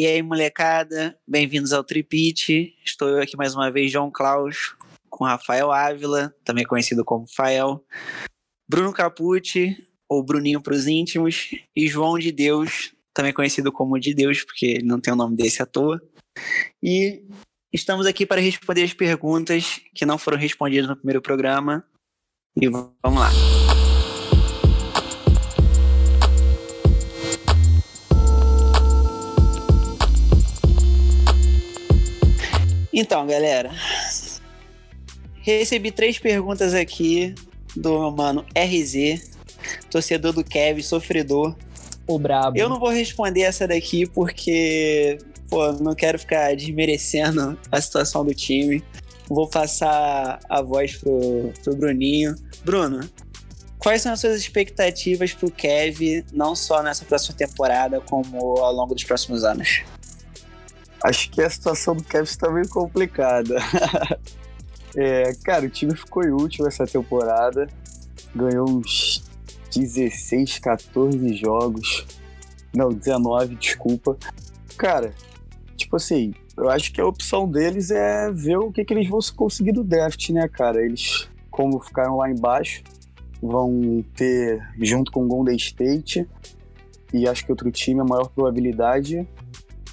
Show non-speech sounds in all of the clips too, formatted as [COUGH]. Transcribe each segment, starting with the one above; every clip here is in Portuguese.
E aí, molecada, bem-vindos ao Tripit. Estou eu aqui mais uma vez, João Klaus, com Rafael Ávila, também conhecido como Fael, Bruno Capucci, ou Bruninho para os íntimos, e João de Deus, também conhecido como de Deus, porque ele não tem o nome desse à toa. E estamos aqui para responder as perguntas que não foram respondidas no primeiro programa. E vamos lá. Então, galera, recebi três perguntas aqui do meu mano RZ, torcedor do Kevin, sofredor. O brabo. Eu não vou responder essa daqui porque, pô, não quero ficar desmerecendo a situação do time. Vou passar a voz pro, pro Bruninho. Bruno, quais são as suas expectativas pro Kevin, não só nessa próxima temporada, como ao longo dos próximos anos? Acho que a situação do Kevin está meio complicada. [LAUGHS] é, cara, o time ficou em último essa temporada. Ganhou uns 16, 14 jogos. Não, 19, desculpa. Cara, tipo assim, eu acho que a opção deles é ver o que, que eles vão conseguir do draft, né, cara? Eles, como ficaram lá embaixo, vão ter, junto com o Golden State e acho que outro time, a maior probabilidade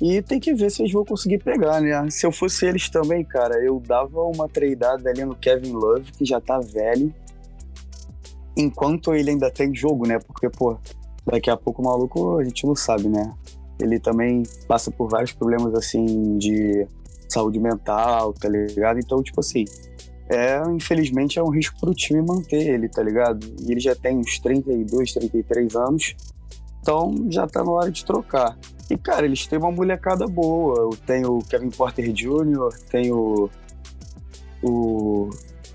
e tem que ver se eles vão conseguir pegar, né? Se eu fosse eles também, cara, eu dava uma tradeada ali no Kevin Love, que já tá velho, enquanto ele ainda tem jogo, né? Porque, pô, daqui a pouco o maluco a gente não sabe, né? Ele também passa por vários problemas, assim, de saúde mental, tá ligado? Então, tipo assim, é, infelizmente, é um risco pro time manter ele, tá ligado? E ele já tem uns 32, 33 anos, então já tá na hora de trocar. E, cara, eles têm uma molecada boa. Tem o Kevin Porter Jr., tem o. O.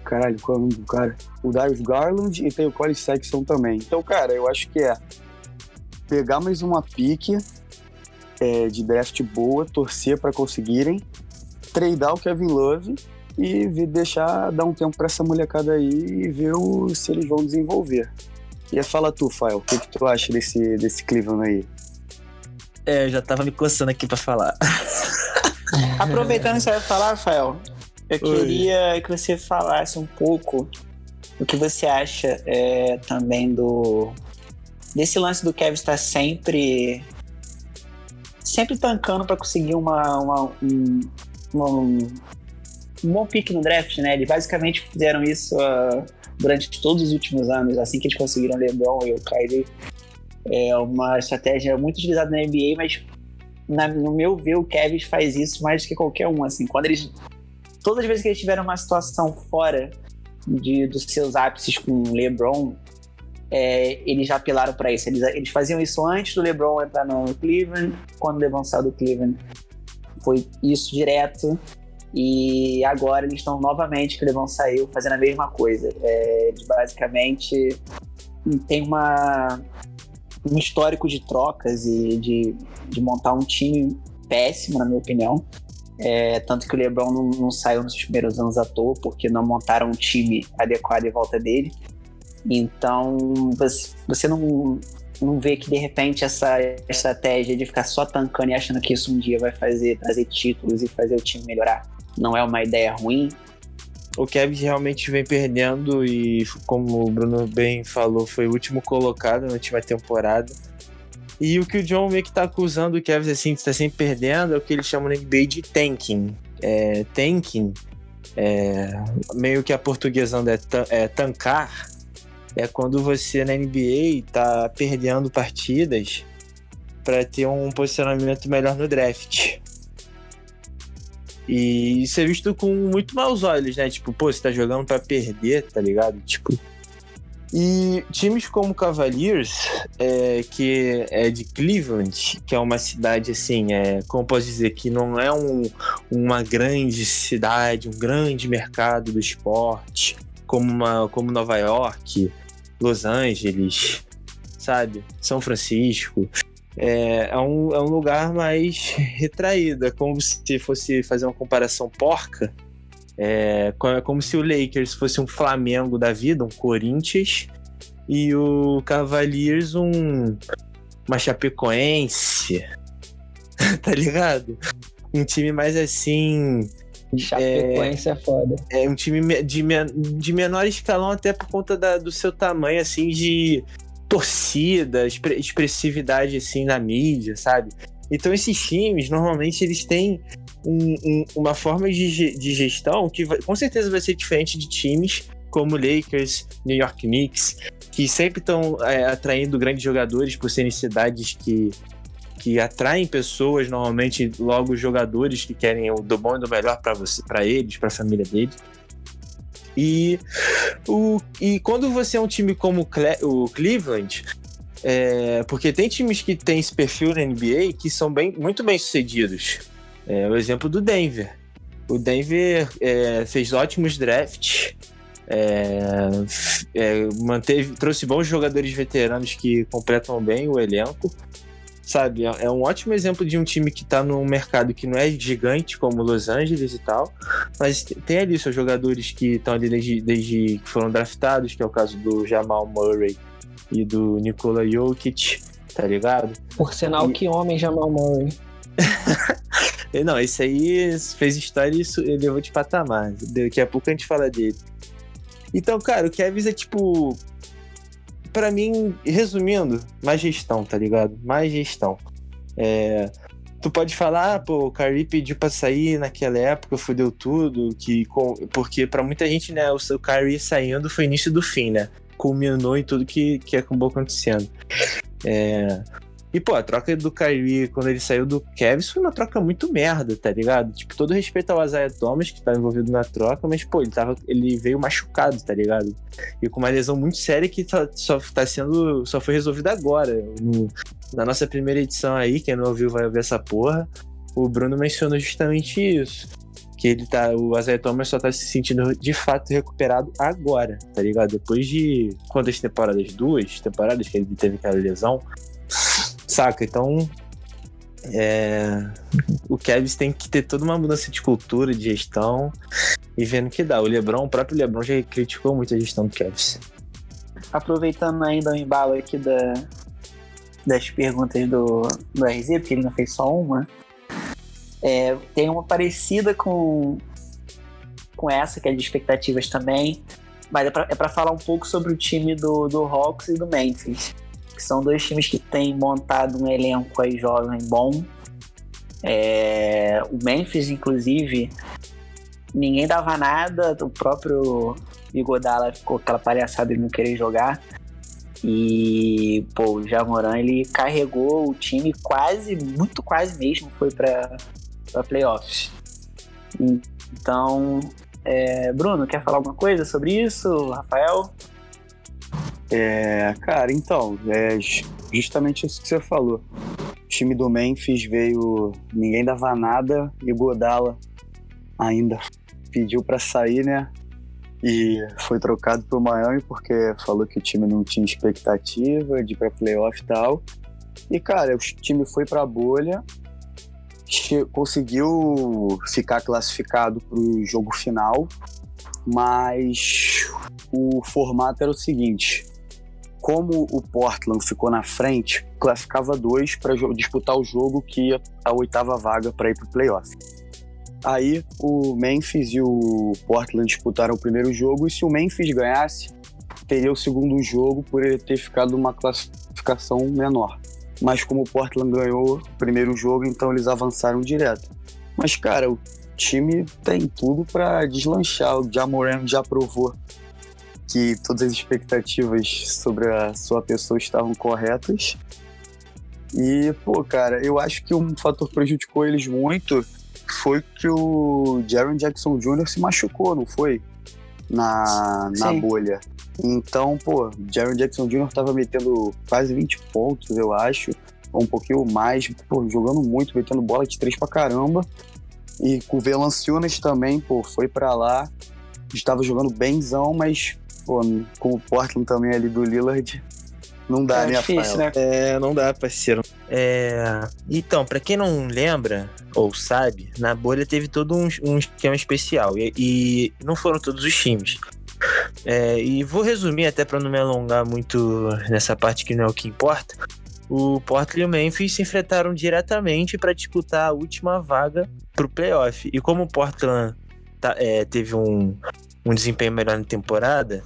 Caralho, qual é o nome do cara? O Darius Garland e tem o Corey Sexton também. Então, cara, eu acho que é pegar mais uma pique é, de draft boa, torcer para conseguirem, treinar o Kevin Love e deixar dar um tempo para essa molecada aí e ver o, se eles vão desenvolver. E fala tu, Fael, o que, que tu acha desse, desse Cleveland aí? É, eu já tava me coçando aqui pra falar. [LAUGHS] Aproveitando que você vai falar, Rafael, eu Oi. queria que você falasse um pouco o que você acha é, também do desse lance do Kevin estar sempre sempre tancando para conseguir uma, uma, um, uma, um, bom pique no draft, né? Eles basicamente fizeram isso uh, durante todos os últimos anos, assim que eles conseguiram LeBron e o Kyrie é uma estratégia muito utilizada na NBA, mas na, no meu ver, o Kevin faz isso mais do que qualquer um. Assim, quando eles. Todas as vezes que eles tiveram uma situação fora de, dos seus ápices com o LeBron, é, eles já apelaram para isso. Eles, eles faziam isso antes do LeBron entrar no Cleveland, quando o LeBron saiu do Cleveland. Foi isso direto. E agora eles estão novamente, que o LeBron saiu, fazendo a mesma coisa. É, basicamente tem uma um histórico de trocas e de, de montar um time péssimo, na minha opinião. É, tanto que o LeBron não, não, saiu nos primeiros anos à toa, porque não montaram um time adequado em volta dele. Então, você, você não, não vê que de repente essa estratégia de ficar só tancando e achando que isso um dia vai fazer trazer títulos e fazer o time melhorar não é uma ideia ruim o Kevin realmente vem perdendo e, como o Bruno bem falou, foi o último colocado na última temporada. E o que o John meio que tá acusando o Kevin assim, de estar sempre perdendo é o que eles chamam no NBA de tanking. É, tanking, é, meio que a portuguesando é, é tancar, é quando você na NBA tá perdendo partidas para ter um posicionamento melhor no draft. E isso é visto com muito maus olhos, né? Tipo, pô, você tá jogando para perder, tá ligado? Tipo. E times como Cavaliers, é, que é de Cleveland, que é uma cidade assim, é, como posso dizer, que não é um, uma grande cidade, um grande mercado do esporte, como, uma, como Nova York, Los Angeles, sabe? São Francisco é, é, um, é um lugar mais [LAUGHS] retraído. É como se fosse fazer uma comparação porca. É, é como se o Lakers fosse um Flamengo da vida, um Corinthians, e o Cavaliers um uma Chapecoense. [LAUGHS] tá ligado? Um time mais assim. Chapecoense é, é foda. É um time de, de menor escalão, até por conta da, do seu tamanho, assim, de torcida, expressividade, assim, na mídia, sabe? Então, esses times, normalmente, eles têm um, um, uma forma de, de gestão que vai, com certeza vai ser diferente de times como Lakers, New York Knicks, que sempre estão é, atraindo grandes jogadores por serem cidades que, que atraem pessoas, normalmente logo jogadores que querem o do bom e do melhor para eles, para a família deles. E, o, e quando você é um time como o Cleveland, é, porque tem times que têm esse perfil na NBA que são bem, muito bem sucedidos. É, o exemplo do Denver. O Denver é, fez ótimos drafts, é, é, manteve, trouxe bons jogadores veteranos que completam bem o elenco. Sabe, é, é um ótimo exemplo de um time que está num mercado que não é gigante como Los Angeles e tal, mas tem ali seus jogadores que estão ali desde, desde que foram draftados, que é o caso do Jamal Murray e do Nikola Jokic, tá ligado? Por sinal, e... que homem Jamal Murray. [LAUGHS] Não, esse aí fez história e isso levou de patamar. Daqui a pouco a gente fala dele. Então, cara, o Kevs é tipo. Pra mim, resumindo, mais gestão, tá ligado? Mais gestão. É, tu pode falar, ah, pô, o Kyrie pediu pra sair naquela época, fudeu tudo, que, porque para muita gente, né, o seu Kyrie saindo foi início do fim, né? Culminou em tudo que, que acabou acontecendo. É, e, pô, a troca do Kyrie quando ele saiu do Cavs foi uma troca muito merda, tá ligado? Tipo, todo respeito ao Isaiah Thomas, que tá envolvido na troca, mas, pô, ele, tava, ele veio machucado, tá ligado? E com uma lesão muito séria que tá, só tá sendo. só foi resolvida agora. No, na nossa primeira edição aí, quem não ouviu vai ver essa porra. O Bruno mencionou justamente isso. Que ele tá. O Isaiah Thomas só tá se sentindo de fato recuperado agora, tá ligado? Depois de quantas temporadas? Duas temporadas que ele teve aquela lesão Saca? Então, é, o Kevs tem que ter toda uma mudança de cultura, de gestão e vendo que dá. O Lebron, o próprio Lebron já criticou muito a gestão do Kevs. Aproveitando ainda o embalo aqui da, das perguntas do, do RZ, porque ele não fez só uma, é, tem uma parecida com, com essa, que é de expectativas também, mas é para é falar um pouco sobre o time do, do Hawks e do Memphis que são dois times que têm montado um elenco aí jovem bom. É, o Memphis, inclusive, ninguém dava nada, o próprio Igodala ficou aquela palhaçada de não querer jogar. E, pô, o Jamoran, ele carregou o time quase, muito quase mesmo, foi para playoffs. Então, é, Bruno, quer falar alguma coisa sobre isso, Rafael? É, cara, então, é justamente isso que você falou. O time do Memphis veio, ninguém dava nada e Godala ainda pediu para sair, né? E foi trocado pro Miami porque falou que o time não tinha expectativa de ir pra playoff e tal. E, cara, o time foi pra bolha, conseguiu ficar classificado pro jogo final, mas o formato era o seguinte: como o Portland ficou na frente, classificava dois para disputar o jogo que ia a oitava vaga para ir para o playoff. Aí o Memphis e o Portland disputaram o primeiro jogo e se o Memphis ganhasse, teria o segundo jogo por ele ter ficado numa classificação menor. Mas como o Portland ganhou o primeiro jogo, então eles avançaram direto. Mas cara, o time tem tudo para deslanchar. O Jamoran já provou que todas as expectativas sobre a sua pessoa estavam corretas. E, pô, cara, eu acho que um fator que prejudicou eles muito foi que o Jaron Jackson Jr. se machucou, não foi? Na, na bolha. Então, pô, Jaron Jackson Jr. tava metendo quase 20 pontos, eu acho, ou um pouquinho mais, pô, jogando muito, metendo bola de três pra caramba. E com o Velanciunas também, pô, foi para lá, estava jogando benzão, mas pô, com o Portland também ali do Lillard, não dá, é né, difícil, né? É, não dá, parceiro. É... Então, para quem não lembra ou sabe, na bolha teve todo um, um esquema especial e, e, não foram todos os times. É, e vou resumir até para não me alongar muito nessa parte que não é o que importa. o Portland e o Memphis se enfrentaram diretamente para disputar a última vaga pro playoff. E como o Portland tá- é, teve um, um desempenho melhor na temporada,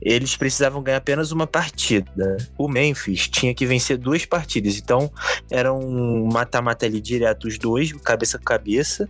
eles precisavam ganhar apenas uma partida. O Memphis tinha que vencer duas partidas, então era um mata-mata ali direto, os dois, cabeça a cabeça,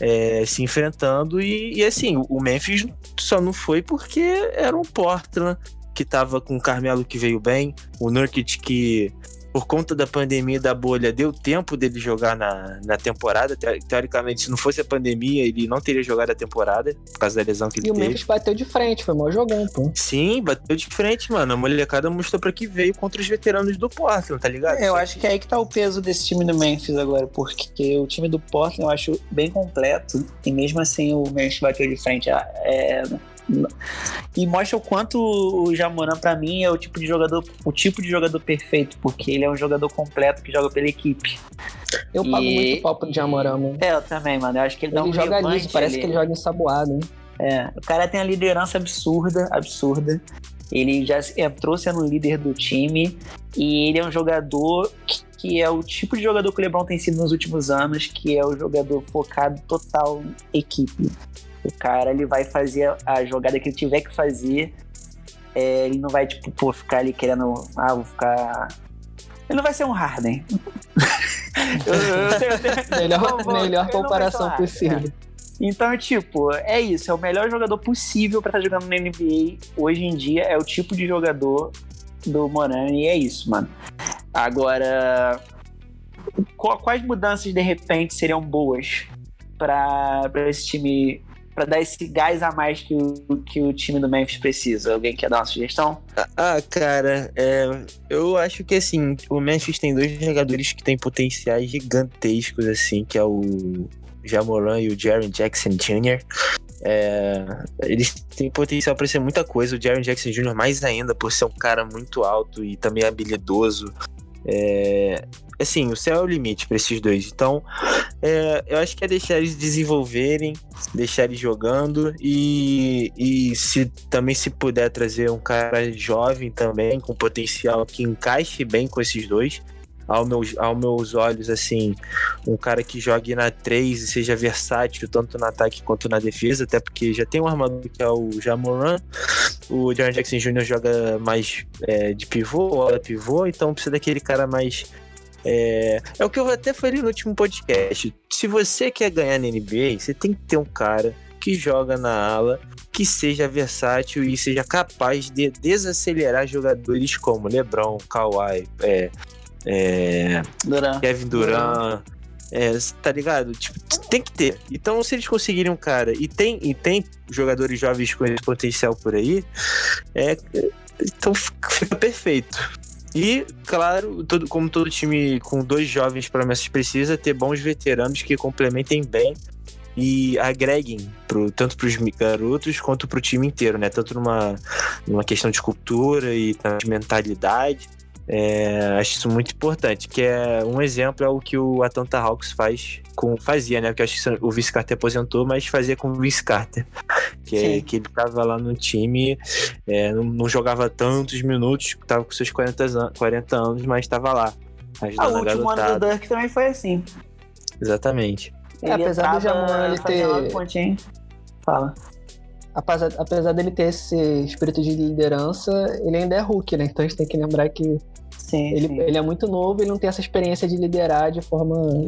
é, se enfrentando. E, e, assim, o Memphis só não foi porque era um Portland que tava com o Carmelo que veio bem, o Nurkic que por conta da pandemia e da bolha, deu tempo dele jogar na, na temporada. Te- Teoricamente, se não fosse a pandemia, ele não teria jogado a temporada, por causa da lesão que ele E o teve. Memphis bateu de frente, foi mó jogão, pô. Sim, bateu de frente, mano. A molecada mostrou pra que veio contra os veteranos do Portland, tá ligado? Eu acho que é aí que tá o peso desse time do Memphis agora, porque o time do Portland eu acho bem completo e mesmo assim o Memphis bateu de frente. Ah, É, e mostra o quanto o Jamoran pra mim é o tipo de jogador, o tipo de jogador perfeito, porque ele é um jogador completo que joga pela equipe. Eu pago E- muito pau pro Diamorã, mano. É, eu também, mano. Eu acho que ele, dá Ele um joga liso, parece ali. que ele joga ensaboado, hein? É, o cara tem uma liderança absurda, absurda. Ele já entrou sendo líder do time e ele é um jogador que, que é o tipo de jogador que o LeBron tem sido nos últimos anos, que é o jogador focado total em equipe. O cara ele vai fazer a jogada que ele tiver que fazer. É, ele não vai tipo pô, ficar ali querendo, ah, vou ficar ele não vai ser um Harden. [LAUGHS] Eu- eu tenho- eu tenho- [LAUGHS] Melhor, Vou- melhor comparação um possível. então, tipo, é isso. É o melhor jogador possível pra estar jogando na NBA hoje em dia. É o tipo de jogador do Morani e é isso, mano. Agora, quais mudanças de repente seriam boas pra esse time. Pra dar esse gás a mais que o, que o time do Memphis precisa? Alguém quer dar uma sugestão? Ah, cara, é, eu acho que assim, o Memphis tem dois jogadores que têm potenciais gigantescos, assim, que é o Jamoran e o Jaren Jackson Jr. É, eles têm potencial para ser muita coisa. O Jaren Jackson Jr. mais ainda, por ser um cara muito alto e também habilidoso. É, assim, o céu é o limite para esses dois. Então, é, eu acho que é deixar eles desenvolverem, deixar eles jogando e, e se também se puder trazer um cara jovem também, com potencial que encaixe bem com esses dois. Ao meus, aos meus olhos, assim, um cara que jogue na 3 e seja versátil tanto no ataque quanto na defesa, até porque já tem um armador que é o Jamoran, o Jaron Jackson Jr. joga mais é, de pivô, ou pivô, então precisa daquele cara mais é, é o que eu até falei no último podcast. Se você quer ganhar na NBA, você tem que ter um cara que joga na ala, que seja versátil e seja capaz de desacelerar jogadores como LeBron, Kawhi, é, é, Duran. Kevin Durant. É, tá ligado? Tipo, tem que ter. Então, se eles conseguirem um cara e tem, e tem jogadores jovens com esse potencial por aí, é, então fica perfeito. E, claro, todo, como todo time com dois jovens promessas precisa ter bons veteranos que complementem bem e agreguem pro, tanto para os garotos quanto para o time inteiro, né? Tanto numa, numa questão de cultura e de mentalidade. É, acho isso muito importante, que é um exemplo é o que o Atlanta Hawks faz com fazia, né? Porque acho que o Vince Carter aposentou, mas fazia com o Vince Carter, [LAUGHS] que, é, que ele tava lá no time, é, não, não jogava tantos minutos, tava com seus 40, an 40 anos, mas estava lá, Ah, o a último ano do. Dirk também foi assim. Exatamente. É, apesar do Jamoran ele ter-. Fala. Apesar, apesar dele ter esse espírito de liderança, ele ainda é Hulk, né? Então a gente tem que lembrar que Sim, ele, sim. ele é muito novo, ele não tem essa experiência de liderar de forma.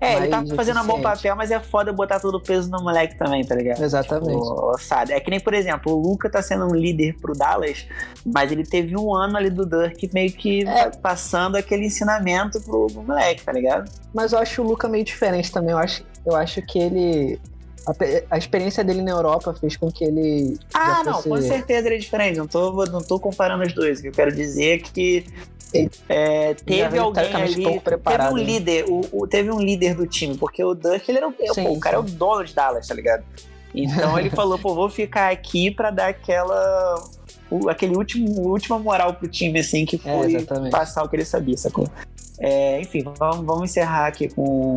É, ele tá fazendo um bom papel, mas é foda botar todo o peso no moleque também, tá ligado? Exatamente. Tipo, sabe? É que nem, por exemplo, o Luca tá sendo um líder pro Dallas, mas ele teve um ano ali do Dirk meio que É. passando aquele ensinamento pro, pro moleque, tá ligado? Mas eu acho o Luca meio diferente também. Eu acho, eu acho que ele. A, a experiência dele na Europa fez com que ele. Ah, não, fosse- com certeza ele é diferente. Não tô, não tô comparando os dois. O que eu quero dizer é que é, teve alguém ali. teve um né? líder, o, o- teve um líder do time, porque o Dirk, ele era o, Sim, pô, o cara é o dono de Dallas, tá ligado? Então ele [LAUGHS] falou, pô, vou ficar aqui pra dar aquela. aquele último, última moral pro time, assim, que É, foi exatamente. passar o que ele sabia, sacou? É, enfim, vamos, vamos encerrar aqui com,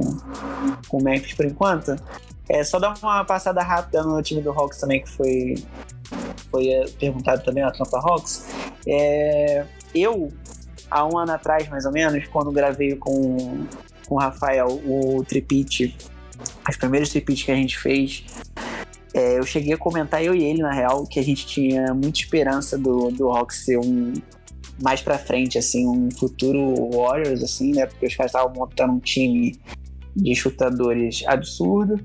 com o Memphis por enquanto. É, só dar uma passada rápida no time do Hawks também, que foi, foi é, perguntado também, o Atlanta Hawks. É, eu há um ano atrás, mais ou menos, quando gravei com, com o Rafael o tripit, os primeiros tripits que a gente fez, é, eu cheguei a comentar, eu e ele, na real, que a gente tinha muita esperança do, do Rock ser um mais pra frente, assim, um futuro Warriors, assim, né? Porque os caras estavam montando um time de chutadores absurdo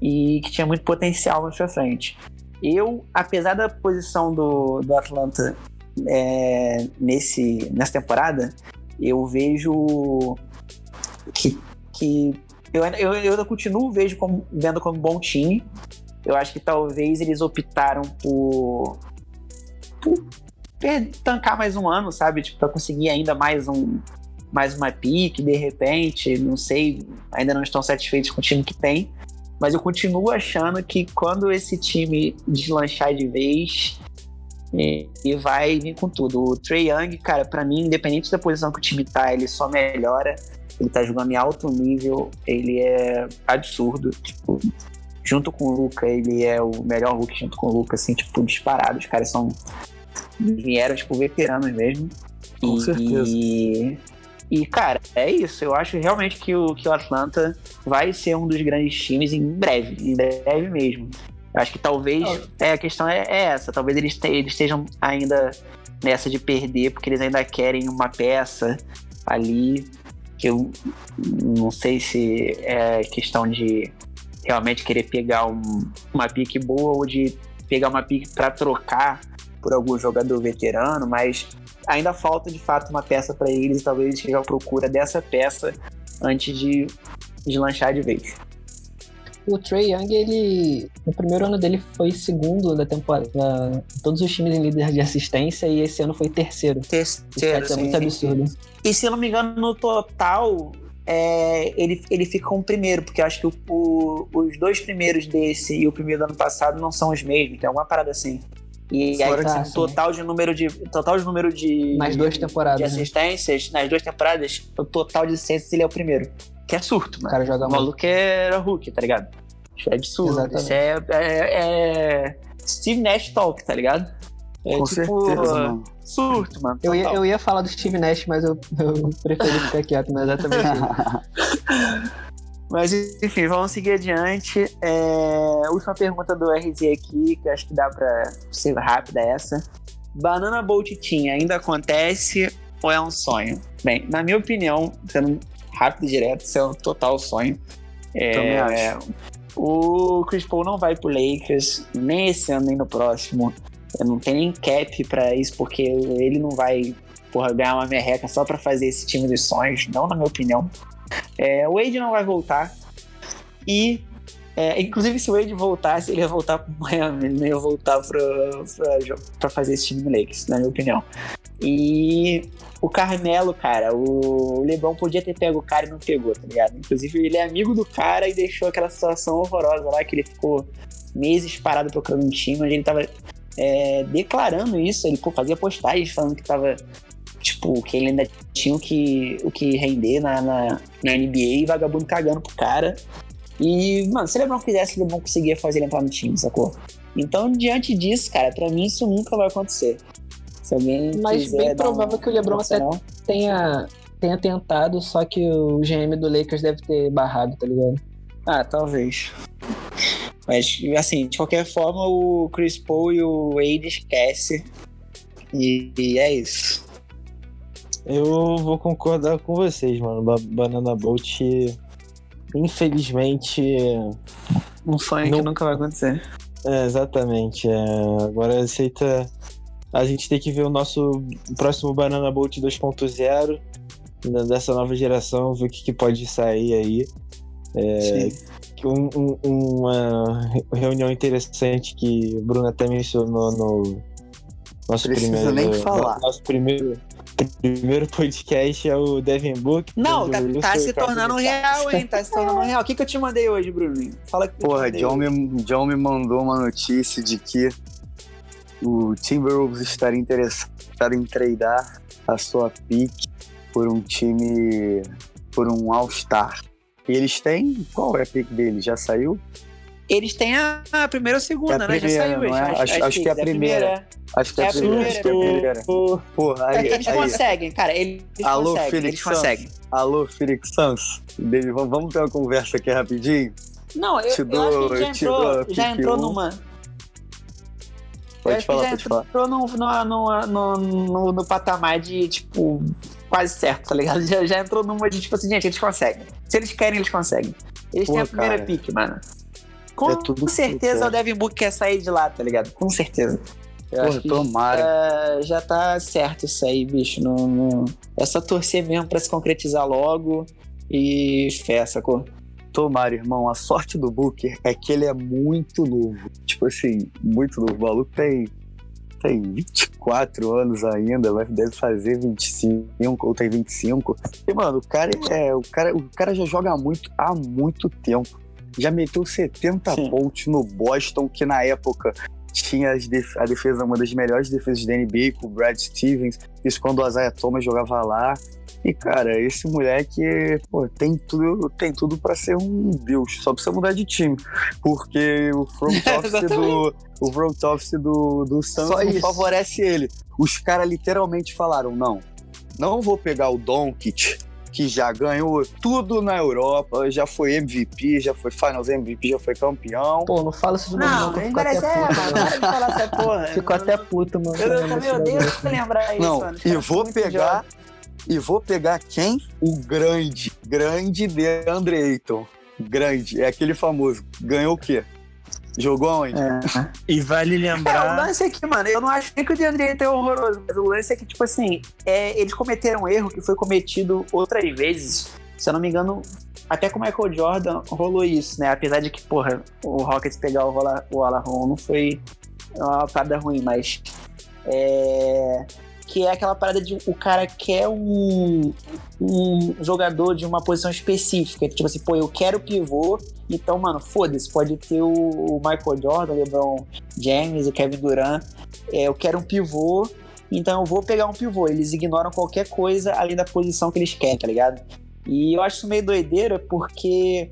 e que tinha muito potencial mais pra frente. Eu, apesar da posição do, do Atlanta é, nesse, nessa temporada, eu vejo que, que eu, eu, eu continuo vejo como, vendo como bom time. Eu acho que talvez eles optaram por, por tancar mais um ano, sabe? Tipo, pra conseguir ainda mais um mais uma pique, de repente, não sei, ainda não estão satisfeitos com o time que tem. Mas eu continuo achando que quando esse time deslanchar de vez, e, e vai vir com tudo. O Trey Young, cara, para mim, independente da posição que o time tá, ele só melhora. Ele tá jogando em alto nível, ele é absurdo. Tipo, junto com o Luca, ele é o melhor Hulk junto com o Luca, assim, tipo, disparado. Os caras são. vieram, tipo, veteranos mesmo. Com e, certeza. E, e, cara, é isso. Eu acho realmente que o, que o Atlanta vai ser um dos grandes times em breve, em breve mesmo. Eu acho que talvez. É, a questão é, é essa. Talvez eles, te, eles estejam ainda nessa de perder, porque eles ainda querem uma peça ali. Que eu não sei se é questão de realmente querer pegar um, uma pique boa ou de pegar uma pique para trocar por algum jogador veterano, mas ainda falta de fato uma peça para eles e talvez eles estejam à procura dessa peça antes de deslanchar de vez. O Trey Young, ele. No primeiro ano dele foi segundo da temporada. na- todos os times em líder de assistência e esse ano foi terceiro. Isso Terceiro, é sim, muito absurdo. E se eu não me engano, no total, é, ele, ele fica com o primeiro, porque eu acho que o- o- os dois primeiros desse e o primeiro do ano passado não são os mesmos, tem alguma parada assim. E aí, Fora que- assim, Ah, sim. total de número de. Total de número de. Mais duas de temporadas. né? assistências, nas duas temporadas, o total de assistências ele é o primeiro. Que é surto, O mano. cara joga O maluco era Hulk, tá ligado? Isso é absurdo. Exatamente. Isso é, é, é Steve Nash Talk, tá ligado? É Com tipo, certeza, mano. surto, mano. Eu ia, eu ia falar do Steve Nash, mas eu, [LAUGHS] eu preferi ficar quieto, mas é exatamente isso. [LAUGHS] Mas enfim, vamos seguir adiante. É, Última pergunta do RZ aqui, que acho que dá pra ser rápida essa. Banana Boat Team ainda acontece ou é um sonho? Bem, na minha opinião, sendo rápido e direto, isso é um total sonho. É, Também acho. O Chris Paul não vai pro Lakers, nem esse ano, nem no próximo. Eu não tem nem cap pra isso, porque ele não vai porra, ganhar uma merreca só pra fazer esse time dos sonhos, não na minha opinião. É, o Wade não vai voltar. E, é, inclusive, se o Wade voltasse, ele ia voltar pro Miami, não ia voltar pra fazer esse time no Lakers, na minha opinião. E o Carmelo, cara, o LeBron podia ter pego o cara e não pegou, tá ligado? Inclusive, ele é amigo do cara e deixou aquela situação horrorosa lá que ele ficou meses parado procurando um time, onde ele tava é, declarando isso. Ele pô, fazia postagens falando que tava. Tipo, que ele ainda tinha o que, o que render na, na, na NBA e vagabundo cagando pro cara. E, mano, se o LeBron fizesse, o LeBron conseguia fazer ele entrar no time, sacou? Então, diante disso, cara, pra mim isso nunca vai acontecer. Se alguém Mas bem dar um- provável que o LeBron até tenha, tenha tentado, só que o GM do Lakers deve ter barrado, tá ligado? Ah, talvez. Mas, assim, de qualquer forma, o Chris Paul e o Wade esquece. E, e é isso. Eu vou concordar com vocês, mano. Ba- Banana Boat, infelizmente, Um sonho Não- que nunca vai acontecer. é, exatamente. é, agora aceita. A gente tem que ver o nosso próximo Banana Boat 2.0 né, dessa nova geração, ver o que, que pode sair aí. Sim. Um- um- uma reunião interessante que o Bruno até mencionou no nosso Precisa primeiro. nem falar. Nosso primeiro, primeiro podcast é o Devin Book. Não, tá, tá se tornando real, hein? Tá se tornando real. O que, que eu te mandei hoje, Bruno? Fala que Porra, John me, John me mandou uma notícia de que o Timberwolves estaria interessado em tradar a sua pick por um time, por um All-Star. E eles têm, qual é a pick deles? Já saiu? Eles têm a, a primeira ou segunda, É a né? Já primeira, saiu. não é? as- Acho- as acho que é a picks. primeira. Acho que é, É a a primeira. primeira. Acho que é a primeira. Porra, aí, Eles aí. conseguem, cara. Eles Alô, conseguem. Felix eles conseguem. Alô, Felix. Dele, vamos, ter uma conversa aqui rapidinho? Não, eu, Te eu dou- acho que já entrou, já entrou um. numa. Pode falar, já pode falar. entrou no, no, no, no, patamar de, tipo, quase certo, tá ligado? [LAUGHS] Já, já entrou numa de, tipo assim, gente, eles conseguem. Se eles querem, eles conseguem. Eles têm a primeira pick, mano. Com É certeza que o Devin Book quer sair de lá, tá ligado? Com certeza. Eu Porra, tomara. já, já tá certo isso aí, bicho. Não, não... É só torcer mesmo pra se concretizar logo e fé, sacou? Tomara, irmão. A sorte do Booker é que ele é muito novo. Tipo assim, muito novo. O maluco tem, tem 24 anos ainda, vai, deve fazer 25 ou tem 25. E, mano, o cara, é, o, cara, o cara já joga muito há muito tempo. Já meteu 70 Sim. pontos no Boston, que na época tinha def- a defesa, uma das melhores defesas da NBA, com o Brad Stevens. Isso quando o Isaiah Thomas jogava lá. E, cara, esse moleque, pô, tem tudo, tem tudo para ser um deus. Só precisa mudar de time. Porque o front [LAUGHS] office do, o front office do, do Suns Só não isso. favorece ele. Os caras literalmente falaram, não, não vou pegar o Doncic, que já ganhou tudo na Europa, já foi MVP, já foi Finals MVP, já foi campeão. Pô, não fala isso de novo, Não, que eu nem fico até parece é, puto, mano. Para de falar essa porra. [LAUGHS] Fico até puto, mano. Eu, eu odeio bagulho. lembrar isso, Não, mano. E caras vou pegar. E vou pegar quem? O grande, grande DeAndre Ayton. Grande, é aquele famoso. Ganhou o quê? Jogou aonde? É. E vale É, o lembrar. lance é que, mano, eu não acho nem que o DeAndre Ayton é horroroso, mas o lance é que, tipo assim, é, eles cometeram um erro que foi cometido outras vezes. Se eu não me engano, até com o Michael Jordan rolou isso, né? Apesar de que, porra, o Rockets pegar o, Rola, o Alahon não foi uma parada ruim, mas. É. Que é aquela parada de o cara quer um, um jogador de uma posição específica. Tipo assim, pô, eu quero pivô, então, mano, foda-se, pode ter o, Michael Jordan, o LeBron James, o Kevin Durant. É, eu quero um pivô, então eu vou pegar um pivô. Eles ignoram qualquer coisa além da posição que eles querem, tá ligado? E eu acho isso meio doideira porque,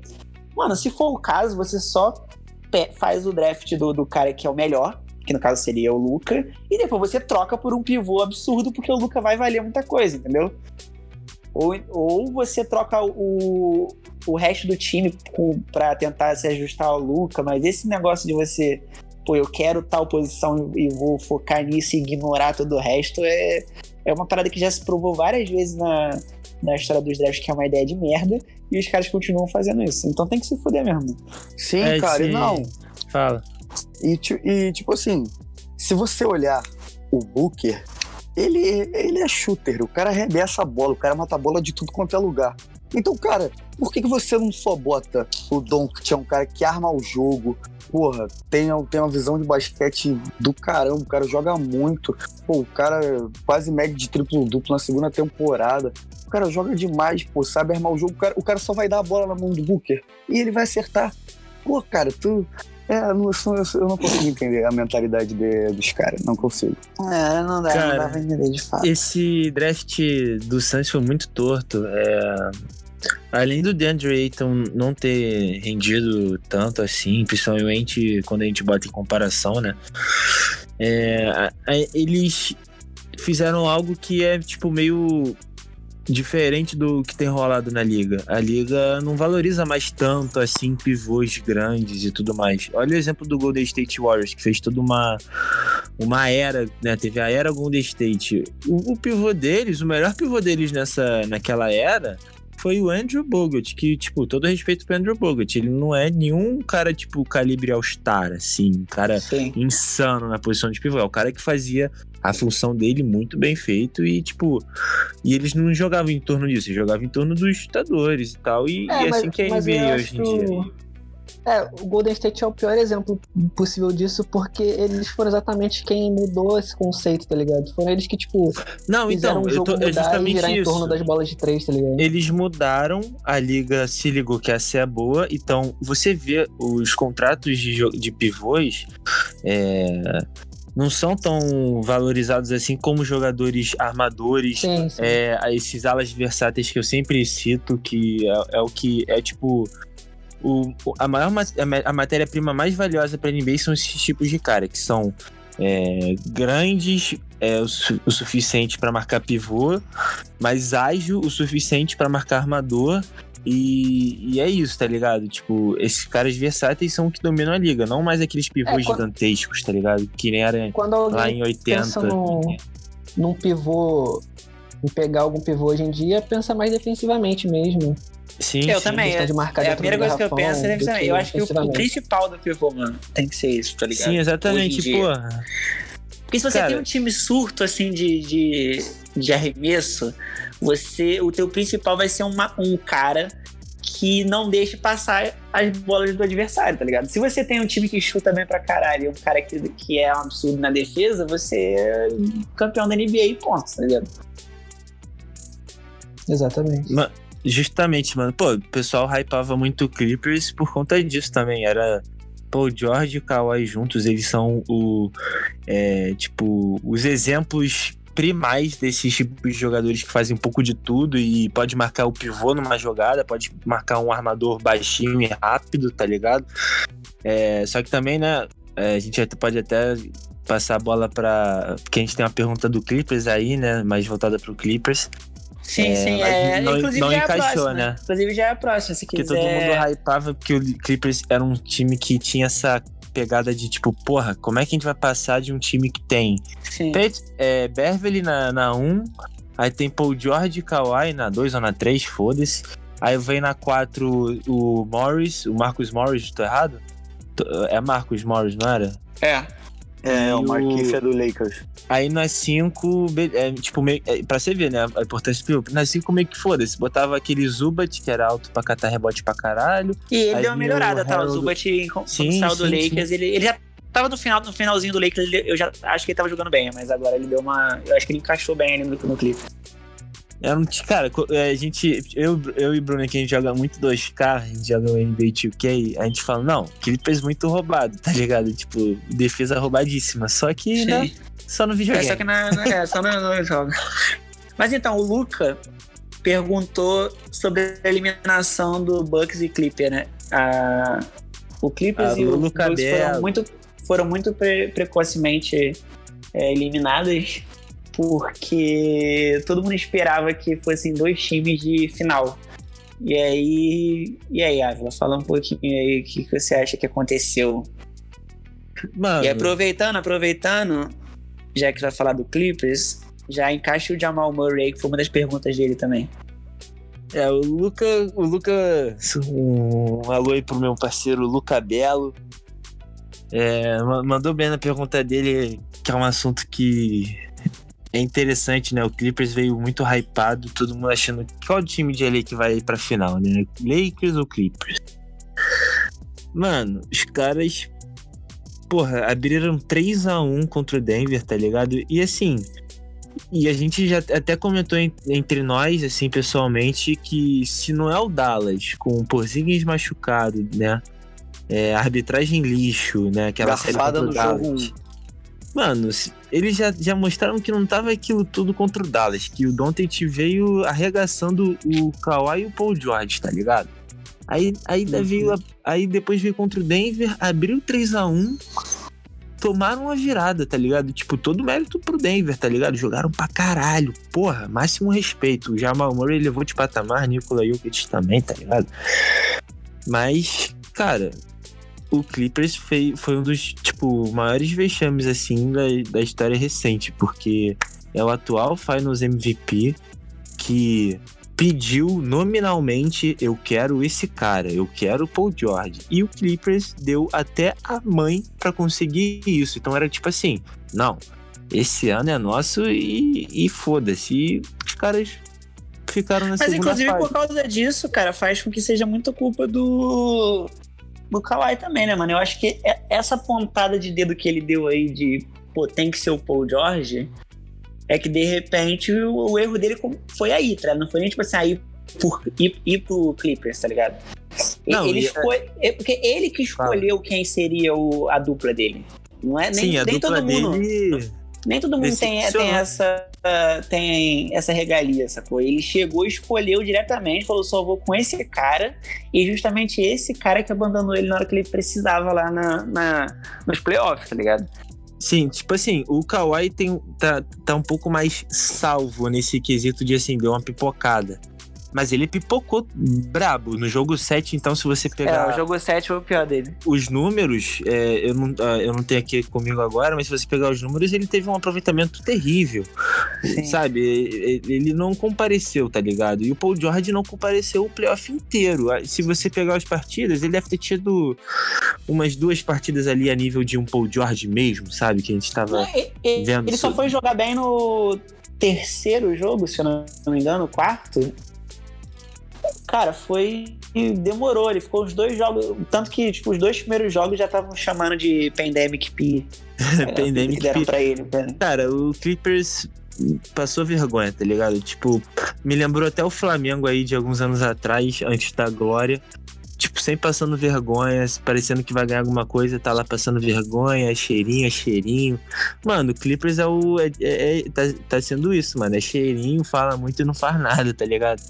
mano, se for o caso, você só faz o draft do, do cara que é o melhor, que no caso seria o Luca, e depois você troca por um pivô absurdo porque o Luca vai valer muita coisa, entendeu? Ou, ou você troca o, o resto do time pra tentar se ajustar ao Luca, mas esse negócio de você, pô, eu quero tal posição e vou focar nisso e ignorar todo o resto é, é uma parada que já se provou várias vezes na, na história dos drafts que é uma ideia de merda e os caras continuam fazendo isso. Então tem que se fuder mesmo. Sim, É, cara, e sim. não. Fala. E, e, tipo assim, se você olhar o Booker, ele, ele é shooter, o cara arremessa a bola, o cara mata a bola de tudo quanto é lugar. Então, cara, por que, que você não só bota o Doncic, é um cara que arma o jogo, porra, tem, tem uma visão de basquete do caramba, o cara joga muito, pô, o cara quase mede de triplo-duplo na segunda temporada, o cara joga demais, pô, sabe armar o jogo, o cara, o cara só vai dar a bola na mão do Booker e ele vai acertar. Pô, cara, tu... É, eu não, eu não consigo entender a mentalidade de- dos caras, não consigo. É, não dá, Cara, não dá pra entender de fato. Esse draft do Suns foi muito torto. É, Além do DeAndre Ayton não ter rendido tanto assim, principalmente quando a gente bota em comparação, né? É, eles fizeram algo que é, tipo, meio diferente do que tem rolado na liga. A liga não valoriza mais tanto assim pivôs grandes e tudo mais. Olha o exemplo do Golden State Warriors, que fez toda uma uma era, né? Teve a era Golden State. O, o pivô deles, o melhor pivô deles nessa naquela era foi o Andrew Bogut, que, tipo, todo respeito pro Andrew Bogut, ele não é nenhum cara, tipo, calibre All-Star, assim, um cara Sim. insano na posição de pivô. É o cara que fazia a função dele muito bem feito e, tipo, e eles não jogavam em torno disso, eles jogavam em torno dos chutadores e tal. E, É, e mas- assim que é NBA hoje em dia. É, o Golden State é o pior exemplo possível disso, porque eles foram exatamente quem mudou esse conceito, tá ligado? Foram eles que, tipo, Não, fizeram então, o eu jogo tô, é mudar e justamente girar em torno isso. das bolas de três, tá ligado? Eles mudaram, a liga se ligou que essa é a boa, então você vê os contratos de, de pivôs é, não são tão valorizados assim como jogadores armadores, Sim, sim. é, esses alas versáteis que eu sempre cito, que é, é o que é tipo. o, a maior a matéria-prima mais valiosa para NBA são esses tipos de cara, que são é, grandes é, o, su o suficiente para marcar pivô, mas ágil o suficiente para marcar armador. E, e, é isso, tá ligado? Tipo, esses caras versáteis são os que dominam a liga, não mais aqueles pivôs é, quando... gigantescos, tá ligado? Que nem era lá em 80. Pensa num, num pivô, em pegar algum pivô hoje em dia, pensa mais defensivamente mesmo. Sim, eu sim. também. É, é a primeira coisa que eu penso é defensivamente. Eu acho que o, o, principal do pivô, mano, tem que ser isso, tá ligado? Sim, exatamente, porra. Porque se você Cara, tem um time surto, assim, de, de, de arremesso, você, o teu principal vai ser uma, um cara que não deixe passar as bolas do adversário, tá ligado? Se você tem um time que chuta bem pra caralho e um cara que, que é um absurdo na defesa, você é campeão da NBA e ponto, tá ligado? Exatamente. justamente, mano. Pô, o pessoal hypava muito o Clippers por conta disso também. Era Paul George e Kawhi juntos, eles são o é, tipo os exemplos primais desses tipos de jogadores que fazem um pouco de tudo e pode marcar o pivô numa jogada, pode marcar um armador baixinho e rápido, tá ligado? É, só que também, né, é, a gente pode até passar a bola para porque a gente tem uma pergunta do Clippers aí, né, mais voltada pro Clippers. Sim, é, sim, é. Não, Inclusive não já encaixou, é a próxima. né? Inclusive já é a próxima, se quiser. Porque todo mundo hypava porque o Clippers era um time que tinha essa pegada de tipo, porra, como é que a gente vai passar de um time que tem Pet, é, Beverly na 1, na um, aí tem Paul George e Kawhi na 2 ou na 3, foda-se. Aí vem na 4 o Morris, o Marcus Morris, tô errado? É Marcus Morris, não era? É. É, o Marquinhos é do Lakers. Aí nas 5, é, tipo, meio, é, pra você ver, né? A importância do Nas 5 meio que foda-se. Botava aquele Zubat, que era alto pra catar rebote pra caralho. E ele deu uma melhorada, tá? O Zubat, sim, saiu do Lakers, ele, ele já tava no, final, no finalzinho do Lakers, eu já acho que ele tava jogando bem, mas agora ele deu uma. Eu acho que ele encaixou bem ali no, no clipe. Era um, cara, é, a gente, eu, eu e Bruno aqui, a gente joga muito 2K, a gente joga o NBA 2K, a gente fala, não, que ele fez muito roubado, tá ligado? Tipo, defesa roubadíssima. Só que, Sim. né? Só no videogame. É, só que na, na, é, só no, no [LAUGHS] jogo. Mas então, o Luca perguntou sobre a eliminação do Bucks e Clipper, né? A, o Clippers ah, e o Luca Bucks foram muito, foram muito pre, precocemente é, eliminadas porque todo mundo esperava que fossem dois times de final. E aí, e aí, Ávila, fala um pouquinho aí o que, que você acha que aconteceu. Mano. E aproveitando, aproveitando, já que vai falar do Clippers, já encaixa o Jamal Murray, que foi uma das perguntas dele também. É, o Luca, o Luca, um alô aí pro meu parceiro Luca Belo. É, mandou bem na pergunta dele, que é um assunto que é interessante, né? O Clippers veio muito hypado, todo mundo achando qual time de LA que vai pra final, né? Lakers ou Clippers? Mano, os caras, porra, abriram 3 a 1 contra o Denver, tá ligado? E assim, e a gente já até comentou entre nós, assim, pessoalmente, que se não é o Dallas com o Porzingis machucado, né? É, arbitragem lixo, né? Aquela Garfada série no Dallas. jogo 1. Mano, eles já, já mostraram que não tava aquilo tudo contra o Dallas, que o Doncic veio arregaçando o Kawhi e o Paul George, tá ligado? Aí, aí, uhum. veio, aí depois veio contra o Denver, abriu 3 a 1 tomaram uma virada, tá ligado? Tipo, todo mérito pro Denver, tá ligado? Jogaram pra caralho. Porra, máximo respeito. O Jamal Murray levou de patamar, Nikola Jokic também, tá ligado? Mas, cara, o Clippers foi, foi um dos, tipo, maiores vexames, assim, da, da história recente, porque é o atual Finals MVP que pediu nominalmente eu quero esse cara, eu quero o Paul George. E o Clippers deu até a mãe para conseguir isso. Então era tipo assim, não, esse ano é nosso e, e foda-se. E os caras ficaram na Mas inclusive fase. por causa disso, cara, faz com que seja muito culpa do do Kawhi também, né, mano? Eu acho que é, essa pontada de dedo que ele deu aí de, pô, tem que ser o Paul George, é que de repente o, o erro dele foi aí, tá? Não foi nem tipo assim, aí por, ir, ir pro Clippers, tá ligado? Não, ele escolhe, é... porque ele que escolheu quem seria o, a dupla dele. Não é nem, Sim, a nem dupla todo mundo. Nem todo mundo tem, tem essa tem essa regalia, sacou? Ele chegou, escolheu diretamente, falou: só vou com esse cara, e justamente esse cara que abandonou ele na hora que ele precisava lá na, na nos playoffs, tá ligado? Sim, tipo assim, o Kawhi tem, tá, tá um pouco mais salvo nesse quesito de assim, deu uma pipocada. Mas ele pipocou brabo. No jogo 7, então, se você pegar. É, o jogo 7 foi o pior dele. Os números, é, eu, não, ah, eu não tenho aqui comigo agora, mas se você pegar os números, ele teve um aproveitamento terrível. Sim. Sabe? Ele não compareceu, tá ligado? E o Paul George não compareceu o playoff inteiro. Ah, se você pegar as partidas, ele deve ter tido umas duas partidas ali a nível de um Paul George mesmo, sabe? Que a gente tava ele, vendo. Ele só foi jogar bem no terceiro jogo, se eu não me engano, quarto. Cara, foi. Demorou, ele ficou os dois jogos. Tanto que, tipo, os dois primeiros jogos já estavam chamando de Pandemic P. [LAUGHS] Pandemic P. pra ele. Cara, o Clippers passou vergonha, tá ligado? Tipo, me lembrou até o Flamengo aí de alguns anos atrás, antes da glória. Tipo, sempre passando vergonha, parecendo que vai ganhar alguma coisa, tá lá passando vergonha, cheirinho, é cheirinho. Mano, o Clippers é o. É, é, tá, tá sendo isso, mano. É cheirinho, fala muito e não faz nada, tá ligado?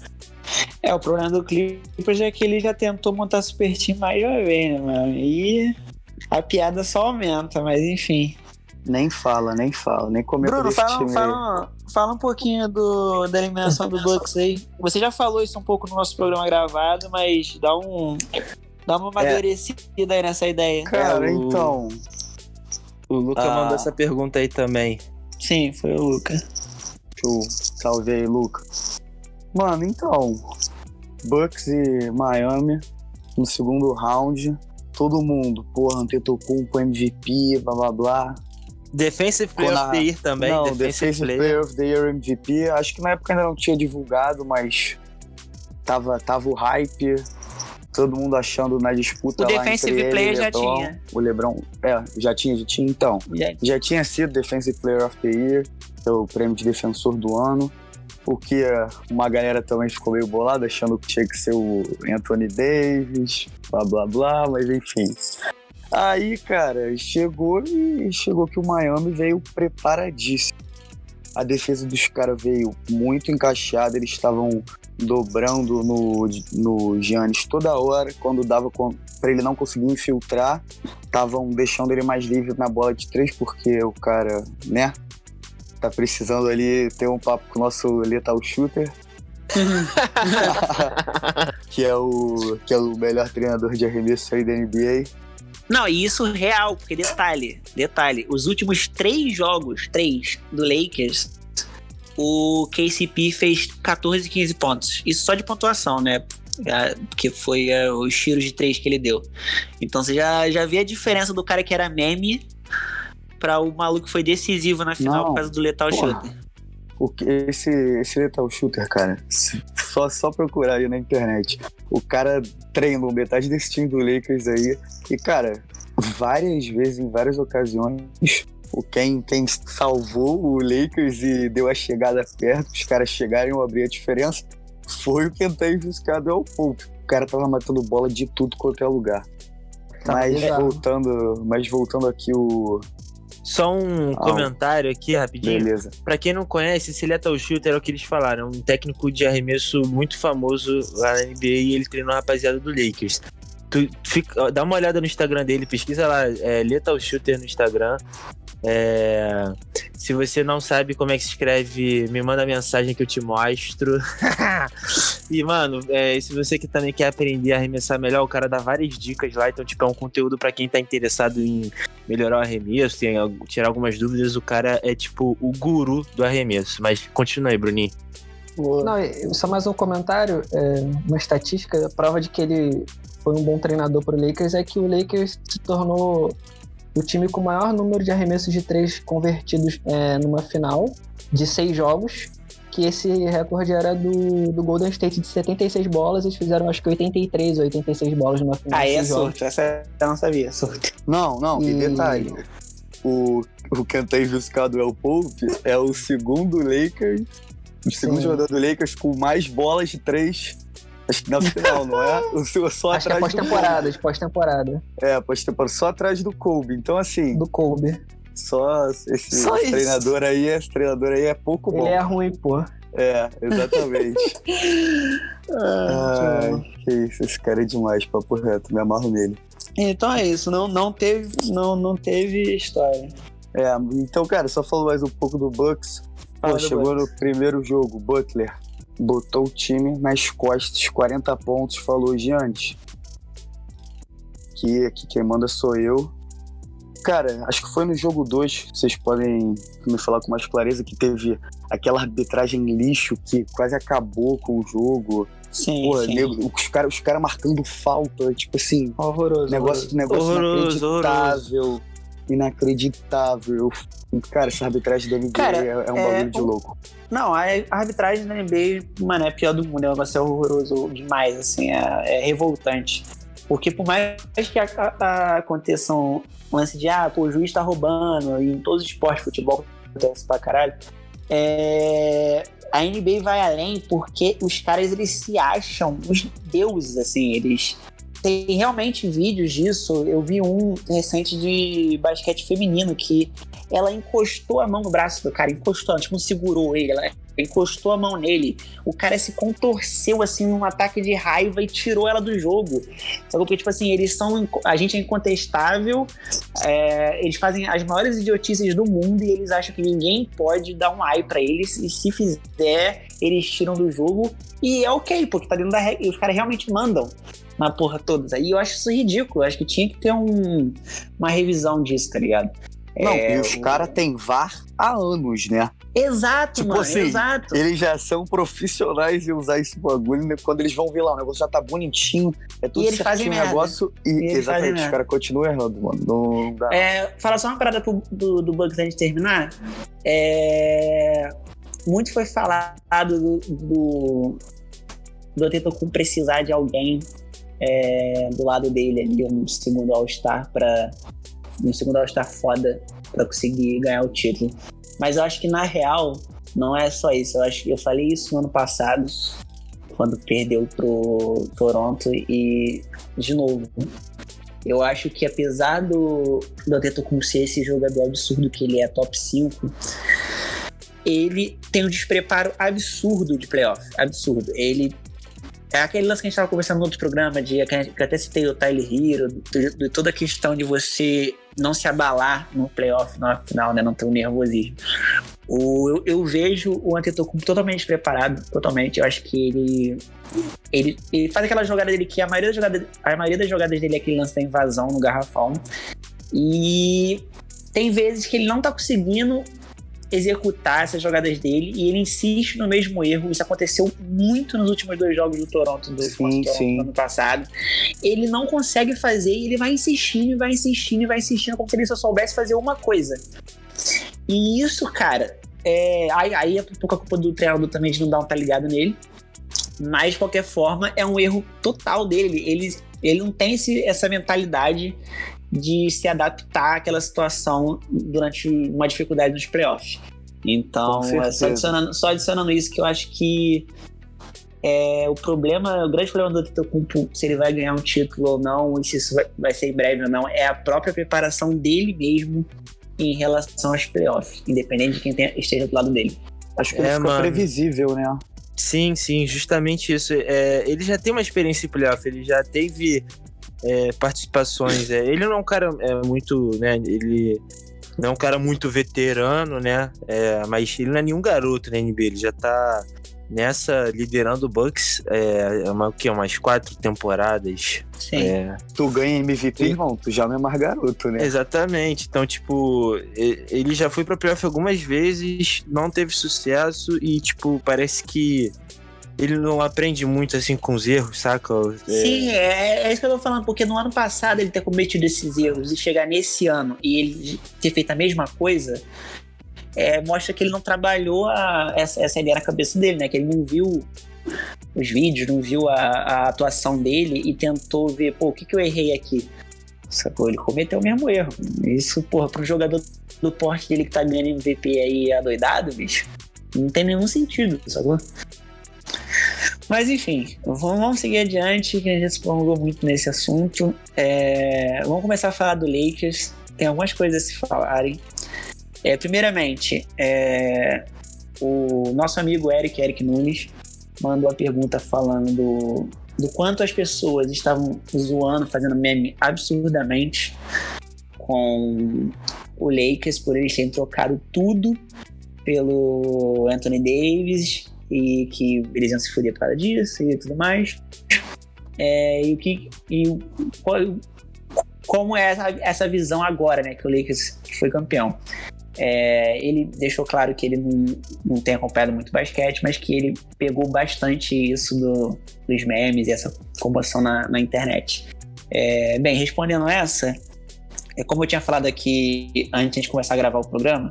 É, o problema do Clippers é que ele já tentou montar super team mais uma vez, né, mano? E a piada só aumenta, mas enfim. Nem fala, nem fala, nem comenta Bruno, fala, fala, fala, um pouquinho do, da eliminação do Bucks aí. Você já falou isso um pouco no nosso programa gravado, mas dá um. Dá uma amadurecida é. aí nessa ideia. Cara, é, o, então. O Luca ah. mandou essa pergunta aí também. Sim, foi o Luca. Show. Salve aí, Luca. Mano, então. Bucks e Miami no segundo round. Todo mundo, porra, Antetokounmpo MVP, blá blá blá. Defensive Player of the Year também. Não, Defensive, Defensive player. player. of the Year MVP. Acho que na época ainda não tinha divulgado, mas tava, tava o hype. Todo mundo achando na disputa o lá Defensive entre Player ele, já Lebron, tinha. O LeBron, é, já tinha, já tinha. Então, já, já tinha sido Defensive Player of the Year, o prêmio de defensor do ano porque uma galera também ficou meio bolada, achando que tinha que ser o Anthony Davis, blá blá blá, mas enfim. Aí, cara, chegou e chegou que o Miami veio preparadíssimo. A defesa dos caras veio muito encaixada, eles estavam dobrando no, no Giannis toda hora, quando dava para ele não conseguir infiltrar, estavam deixando ele mais livre na bola de três, porque o cara, né, tá precisando ali ter um papo com o nosso Lethal Shooter. [LAUGHS] que, é o, que é o melhor treinador de arremesso aí da NBA. Não, e isso real, porque detalhe, detalhe, os últimos três jogos, três, do Lakers, o KCP fez 14, 15 pontos. Isso só de pontuação, né? Porque foi é, os tiros de três que ele deu. Então você já, já vê a diferença do cara que era meme para o maluco que foi decisivo na final Não, por causa do Lethal porra. Shooter. O que, esse, esse Lethal Shooter, cara, [LAUGHS] só, só procurar aí na internet. O cara treinou metade desse time do Lakers aí. E, cara, várias vezes, em várias ocasiões, o quem, quem salvou o Lakers e deu a chegada perto, os caras chegaram e abrir a diferença, foi o Kentavious Caldwell Pope. O cara tava matando bola de tudo quanto é lugar. Tá mas voltando, mas voltando aqui o, só um ah, comentário aqui rapidinho. Beleza. Pra quem não conhece, esse Lethal Shooter é o que eles falaram. Um técnico de arremesso muito famoso lá na NBA e ele treinou a rapaziada do Lakers. Tu fica, dá uma olhada no Instagram dele, pesquisa lá, é Lethal Shooter no Instagram. É, se você não sabe como é que se escreve, me manda mensagem que eu te mostro. [LAUGHS] e, mano, é, se você que também quer aprender a arremessar melhor, o cara dá várias dicas lá. Então, tipo, é um conteúdo para quem tá interessado em melhorar o arremesso, tem, tirar algumas dúvidas. O cara é, tipo, o guru do arremesso. Mas continua aí, Bruninho. Não, só mais um comentário, é, uma estatística, a prova de que ele foi um bom treinador para o Lakers é que o Lakers se tornou o time com o maior número de arremessos de três convertidos é, numa final de seis jogos, que esse recorde era do, do Golden State de 76 bolas, eles fizeram acho que 83 ou 86 bolas numa final. Ah, é sorte, essa eu não sabia, sorte. Não, não, e, e detalhe, o, o Cantavius Caldwell Pope é o segundo Lakers, o segundo Sim. jogador do Lakers com mais bolas de três Acho [LAUGHS] que na final, não é? O seu só Acho atrás que é pós-temporada, de pós-temporada. É, pós-temporada, só atrás do Kobe. Então, assim. Do Kobe. Só esse Só treinador aí, esse treinador aí é pouco bom. Ele é ruim, pô. É, exatamente. [LAUGHS] Ai, que isso, esse cara é demais, papo reto, me amarro nele. Então é isso, não, não, teve, não, não teve história. É, então, cara, só falando mais um pouco do Bucks. Pô, chegou Bucks. no primeiro jogo, Butler botou o time nas costas, 40 pontos, falou, Giannis, que aqui quem manda sou eu. Cara, acho que foi no jogo 2, vocês podem me falar com mais clareza, que teve aquela arbitragem lixo que quase acabou com o jogo. Sim, Pô, sim. nego- os caras os cara marcando falta, tipo assim, Horroroso. negócio, negócio Horroroso, inacreditável. Inacreditável. Cara, essa arbitragem da NBA Cara, é, é um é, bagulho de louco. Não, a arbitragem da NBA, mano, é a pior do mundo. É um negócio horroroso demais, assim, é, é revoltante. Porque por mais que a- a- aconteça um lance de, ah, pô, o juiz tá roubando, e em todos os esportes, futebol acontece pra caralho, é, a NBA vai além porque os caras, eles se acham os deuses, assim, eles... Tem realmente vídeos disso. Eu vi um recente de basquete feminino que ela encostou a mão no braço do cara, encostou, tipo, segurou ele, ela encostou a mão nele. O cara se contorceu assim num ataque de raiva e tirou ela do jogo. Sabe? Porque, tipo assim, eles são. A gente é incontestável, é, eles fazem as maiores idiotices do mundo e eles acham que ninguém pode dar um ai pra eles, e se fizer, eles tiram do jogo. E é ok, porque tá dentro da regra. E os caras realmente mandam na porra todas. Aí eu acho isso ridículo. Eu acho que tinha que ter um, uma revisão disso, tá ligado? Não, É, e os o- caras têm VAR há anos, né? Exato, Tipo mano, assim, exato. Eles já são profissionais em usar esse bagulho, né? Quando eles vão ver lá, o negócio já tá bonitinho, é tudo E eles fazem certinho o merda. negócio. E, E eles fazem exatamente, os caras continuam errando, mano. Não, dá. É, falar só uma parada pro- do, do Bugs antes de terminar. É, muito foi falado do, do, do Antetokounmpo precisar de alguém é, do lado dele ali, um segundo All-Star para um segundo All-Star foda pra conseguir ganhar o título. Mas eu acho que na real não é só isso. Eu acho eu falei isso no ano passado, quando perdeu pro Toronto e de novo. Eu acho que apesar do, do Antetokounmpo ser esse jogador absurdo que ele é, top 5, ele tem um despreparo absurdo de playoff. Absurdo. Ele. É aquele lance que a gente tava conversando no outro programa, de, que eu até citei o Tyler Hero, de, de toda a questão de você não se abalar no playoff, na final, né? Não ter um nervosismo. O, eu, eu vejo o Antetokounmpo totalmente preparado, totalmente. Eu acho que ele, ele, ele faz aquela jogada dele que a maioria, das jogadas, a maioria das jogadas dele é aquele lance da invasão no garrafão. E tem vezes que ele não tá conseguindo executar essas jogadas dele e ele insiste no mesmo erro. Isso aconteceu muito nos últimos dois jogos do Toronto, do Sim, Toronto ano passado. Ele não consegue fazer e ele vai insistindo, e vai insistindo, e vai insistindo, como se ele só soubesse fazer uma coisa. E isso, cara, é, aí, aí é um pouco a culpa do treinador também de não dar um tá ligado nele. Mas, de qualquer forma, é um erro total dele. Ele, ele não tem esse, essa mentalidade de se adaptar àquela situação durante uma dificuldade nos playoffs. Então, é só, adicionando, só adicionando isso que eu acho que é, o problema, o grande problema do Antetokounmpo, se ele vai ganhar um título ou não, e se isso vai, vai ser em breve ou não, é a própria preparação dele mesmo em relação aos playoffs, independente de quem tenha- esteja do lado dele. Acho que ele É, ficou mano. previsível, né? Sim, sim, justamente isso. É, ele já tem uma experiência em playoff, ele já teve é, participações. é, ele não é um cara é, muito, né? Ele não é um cara muito veterano, né? é, mas ele não é nenhum garoto na NBA, ele já tá nessa liderando o Bucks é, é uma, o quê? umas quatro temporadas. Sim. É, Tu ganha MVP, Sim. irmão, tu já não é mais garoto, né? Exatamente. Então, tipo, ele já foi pra playoff algumas vezes, não teve sucesso e, tipo, parece que ele não aprende muito assim com os erros, saca? É, Sim, é, é isso que eu tô falando, porque no ano passado ele ter cometido esses erros e chegar nesse ano e ele ter feito a mesma coisa, é, mostra que ele não trabalhou a- essa, essa ideia na cabeça dele, né? Que ele não viu os vídeos, não viu a, a atuação dele e tentou ver, pô, o que, que eu errei aqui? Sacou? Ele cometeu o mesmo erro. Isso, porra, para um jogador do porte dele que tá ganhando MVP aí adoidado, bicho, não tem nenhum sentido, sacou? Mas enfim, vamos, seguir adiante, que a gente se prolongou muito nesse assunto. É, vamos começar a falar do Lakers. Tem algumas coisas a se falarem. É, primeiramente, é, o nosso amigo Eric, Eric Nunes, mandou a pergunta falando do, do quanto as pessoas estavam zoando, fazendo meme absurdamente com o Lakers por eles terem trocado tudo pelo Anthony Davis e que eles iam se fuder por causa disso e tudo mais. É, e o que. E qual, como é essa, essa visão agora, né? Que o Lakers foi campeão. É, ele deixou claro que ele não, não tem acompanhado muito basquete, mas que ele pegou bastante isso do, dos memes e essa comoção na, na internet. É, bem, respondendo essa, é como eu tinha falado aqui antes de começar a gravar o programa,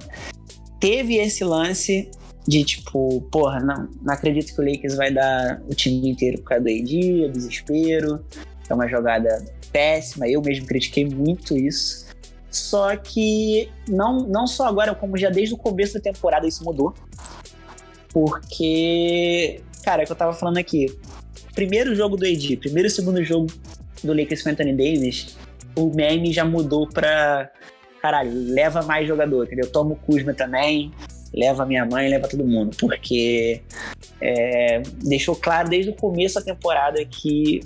teve esse lance de tipo, porra, não, não acredito que o Lakers vai dar o time inteiro por causa do AD, é desespero, é uma jogada péssima, eu mesmo critiquei muito isso. Só que não, não só agora, como já desde o começo da temporada isso mudou. Porque, cara, é o que eu tava falando aqui. Primeiro jogo do AD, primeiro e segundo jogo do Lakers com Anthony Davis, o meme já mudou pra. Caralho, leva mais jogador, entendeu? Toma o Kuzma também, leva minha mãe, leva todo mundo. Porque é, deixou claro desde o começo da temporada que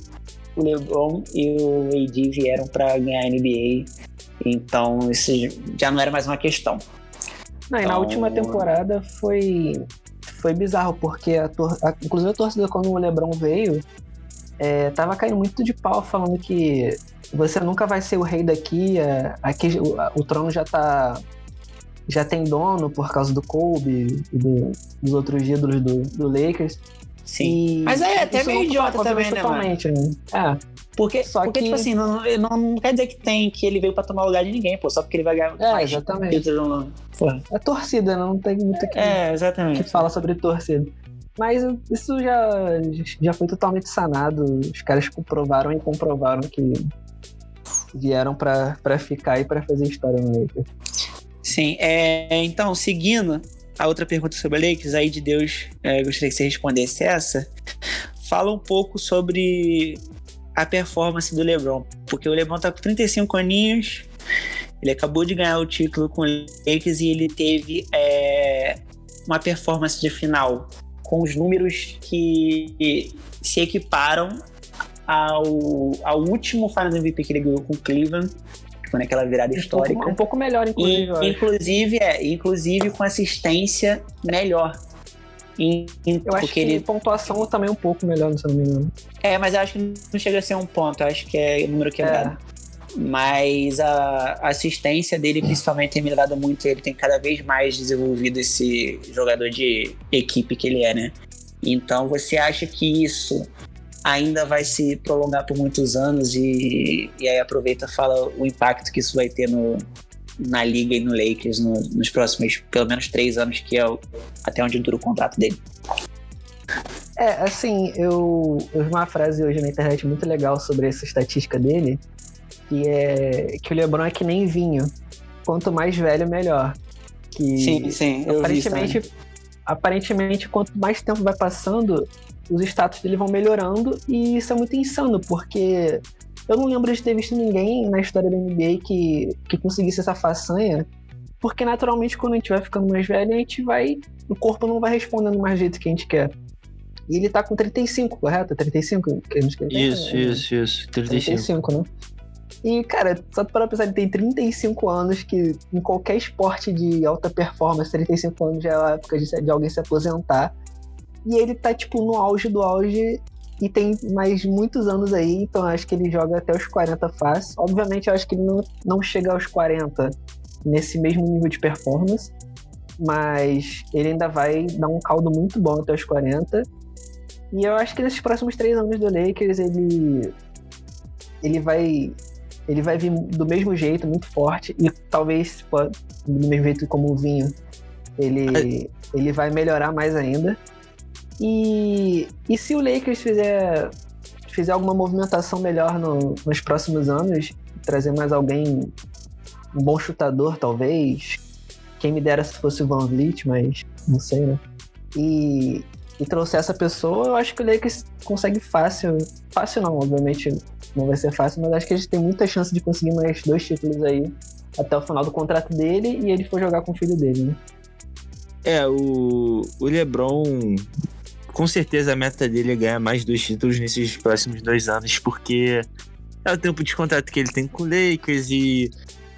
o LeBron e o AD vieram para ganhar a NBA. Então, isso já não era mais uma questão. Não, então... na última temporada foi, foi bizarro, porque a, tor a, inclusive a torcida, quando o LeBron veio, é, tava caindo muito de pau, falando que você nunca vai ser o rei daqui, é, aqui o, o, trono já tá. Já tem dono por causa do Kobe e do, dos outros ídolos do, do Lakers. Sim. E Mas é até meio idiota também, né, totalmente, né? É. Porque, só porque que... tipo assim, não, não, não, quer dizer que tem que ele veio pra tomar o lugar de ninguém, pô, só porque ele vai ganhar é, mais exatamente. No... É torcida, não tem muito que, é, exatamente. que fala sobre torcida. Mas isso já, já foi totalmente sanado. Os caras comprovaram e comprovaram que vieram para ficar e para fazer história no Lakers. Sim, é, então, seguindo, a outra pergunta sobre Lakers, aí de Deus, é, gostaria que você respondesse essa. Fala um pouco sobre a performance do LeBron, porque o LeBron tá com 35 aninhos, ele acabou de ganhar o título com o Lakers e ele teve é, uma performance de final com os números que se equiparam ao, ao último Finals MVP que ele ganhou com o Cleveland foi naquela virada histórica. Um pouco, um pouco melhor, inclusive. E, inclusive, é, inclusive com assistência melhor. E, eu acho que ele... pontuação também é um pouco melhor, se não me engano. É, mas eu acho que não chega a ser um ponto, eu acho que é número quebrado. É. Mas a assistência dele, principalmente, tem melhorado muito. Ele tem cada vez mais desenvolvido esse jogador de equipe que ele é, né? Então, você acha que isso ainda vai se prolongar por muitos anos e, e aí aproveita e fala o impacto que isso vai ter no, na liga e no Lakers no, nos próximos pelo menos três anos, que é o, até onde dura o contrato dele. É, assim, eu, eu vi uma frase hoje na internet muito legal sobre essa estatística dele, que é que o LeBron é que nem vinho. Quanto mais velho, melhor. Que sim, sim. aparentemente, aparentemente, quanto mais tempo vai passando, os status dele vão melhorando e isso é muito insano, porque eu não lembro de ter visto ninguém na história da NBA que, que conseguisse essa façanha, porque naturalmente quando a gente vai ficando mais velho, a gente vai. O corpo não vai respondendo mais do jeito que a gente quer. E ele tá com 35, correto? 35? Que a gente quer isso, é, isso, isso. 35. 35, né? E, cara, só para pensar, ele tem 35 anos, que em qualquer esporte de alta performance, 35 anos já é a época de, de alguém se aposentar. E ele tá, tipo, no auge do auge e tem mais muitos anos aí, então acho que ele joga até os 40 fácil. Obviamente, eu acho que ele não, não chega aos 40 nesse mesmo nível de performance, mas ele ainda vai dar um caldo muito bom até os 40. E eu acho que nesses próximos três anos do Lakers, ele, ele vai ele vai vir do mesmo jeito, muito forte, e talvez do mesmo jeito como o Vinho, ele, ele vai melhorar mais ainda. E, e se o Lakers fizer, fizer alguma movimentação melhor no, nos próximos anos, trazer mais alguém, um bom chutador talvez, quem me dera se fosse o Van Vliet, mas não sei, né? E, e trouxer essa pessoa, eu acho que o Lakers consegue fácil. Fácil não, obviamente não vai ser fácil, mas acho que a gente tem muita chance de conseguir mais dois títulos aí até o final do contrato dele e ele foi jogar com o filho dele, né? É, o, o LeBron, com certeza a meta dele é ganhar mais dois títulos nesses próximos dois anos, porque é o tempo de contrato que ele tem com o Lakers e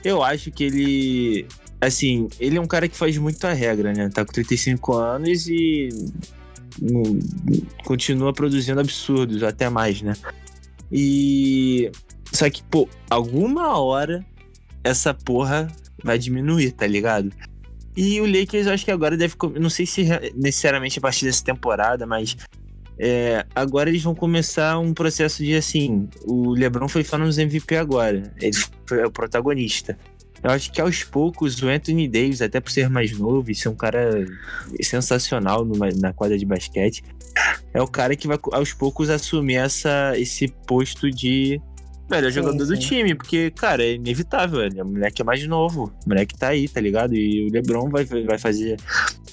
eu acho que ele. Assim, ele é um cara que faz muito a regra, né? Tá com 35 anos e. continua produzindo absurdos, até mais, né? E. Só que, pô, alguma hora essa porra vai diminuir, tá ligado? E o Lakers, eu acho que agora deve. Não sei se necessariamente a partir dessa temporada, mas. é, agora eles vão começar um processo de assim. O LeBron foi Finals MVP agora. Ele foi o protagonista. Eu acho que aos poucos o Anthony Davis, até por ser mais novo e ser um cara sensacional numa- na quadra de basquete, é o cara que vai aos poucos assumir essa, esse posto de melhor Sim, jogador do sim. time, porque, cara, é inevitável. Ele é o moleque é mais novo. O moleque tá aí, tá ligado? E o LeBron vai, vai fazer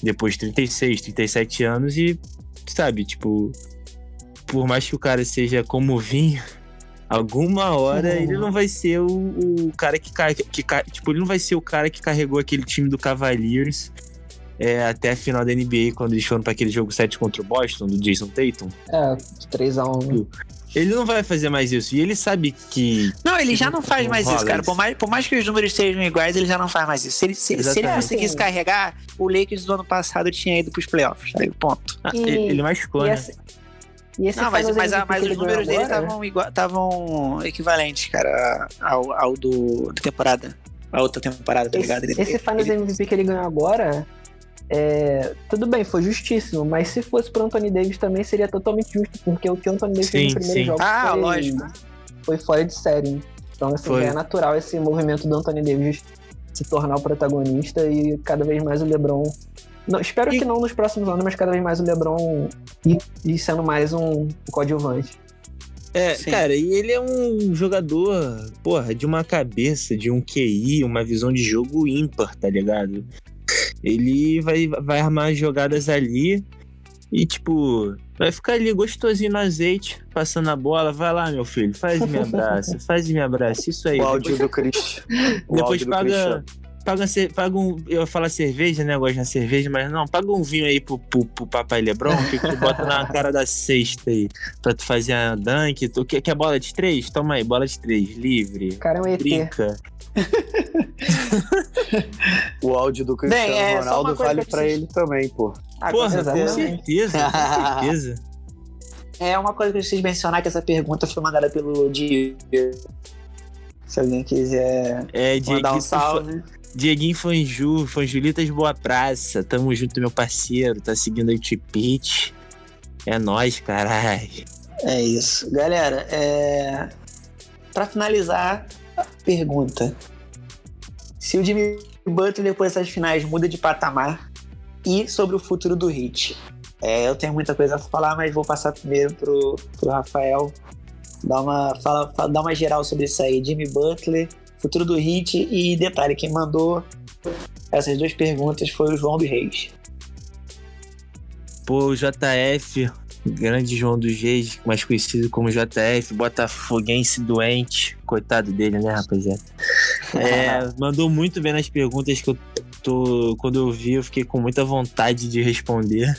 depois de 36, 37 anos e, sabe, tipo, por mais que o cara seja como vinho, alguma hora Uhum. ele não vai ser o, o cara que, que, ca- Tipo, ele não vai ser o cara que carregou aquele time do Cavaliers. é, até a final da NBA, quando eles foram pra aquele jogo 7 contra o Boston, do Jason Tatum. É, 3x1. Ele não vai fazer mais isso. E ele sabe que. Não, ele já não faz Não mais isso, cara. Por mais, por mais que os números sejam iguais, ele já não faz mais isso. Se ele, se, se ele conseguisse carregar, o Lakers do ano passado tinha ido pros playoffs. Aí, ponto. Ah, E- ele, ele machucou, E né? esse, e esse Não, mas, mas, a- mas os ele números dele estavam equivalentes, cara, ao, ao do da temporada. A outra temporada, tá ligado? Esse, Ele- esse Finals ele- MVP que ele ganhou agora, é, tudo bem, foi justíssimo, mas se fosse pro Anthony Davis também seria totalmente justo, porque o que o Anthony Davis fez Sim, no primeiro sim. jogo Ah, foi, lógico. foi fora de série. Então, assim, Foi. é natural esse movimento do Anthony Davis se tornar o protagonista e cada vez mais o LeBron. Não, espero E- que não nos próximos anos, mas cada vez mais o LeBron ir, ir sendo mais um coadjuvante. É, Sim. cara, e ele é um jogador, porra, de uma cabeça, de um QI, uma visão de jogo ímpar, tá ligado? Ele vai, vai armar jogadas ali e, tipo, vai ficar ali gostosinho no azeite, passando a bola. Vai lá, meu filho, faz me abraça, [LAUGHS] faz me abraça, isso aí. O áudio do Cristian. O Depois áudio do paga, Cristiano. paga, ce- paga um. Eu ia falar cerveja, né? Eu gosto de cerveja, mas não, paga um vinho aí pro, pro, pro papai Lebron, que tu bota na cara da cesta aí, pra tu fazer a dunk. Tu quer, quer bola de três? Toma aí, bola de três, livre. O cara é um ET. [LAUGHS] [LAUGHS] O áudio do Cristiano Bem, é, Ronaldo vale preciso- ele também, pô. Ah, Porra, com com certeza. certeza, com certeza. [LAUGHS] É uma coisa que eu preciso mencionar que essa pergunta foi mandada pelo Diego. Se alguém quiser É, mandar um salve. Dieguinho Fanju, Fanjulitas Boa Praça. Tamo junto, meu parceiro. Tá seguindo aí o Tipit. É nóis, caralho. É isso. Galera, é... pra finalizar, pergunta. Se o Jimmy Butler depois dessas finais muda de patamar e sobre o futuro do Hit. É, eu tenho muita coisa a falar, mas vou passar primeiro pro, pro Rafael. Dar uma, fala, fala- dar uma geral sobre isso aí. Jimmy Butler, futuro do Hit e detalhe, quem mandou essas duas perguntas foi o João do Reis. Pô, o JF, grande João dos Reis, mais conhecido como JF, botafoguense doente. Coitado dele, né, rapaziada? É, [LAUGHS] mandou muito bem nas perguntas que eu tô. Quando eu vi, eu fiquei com muita vontade de responder.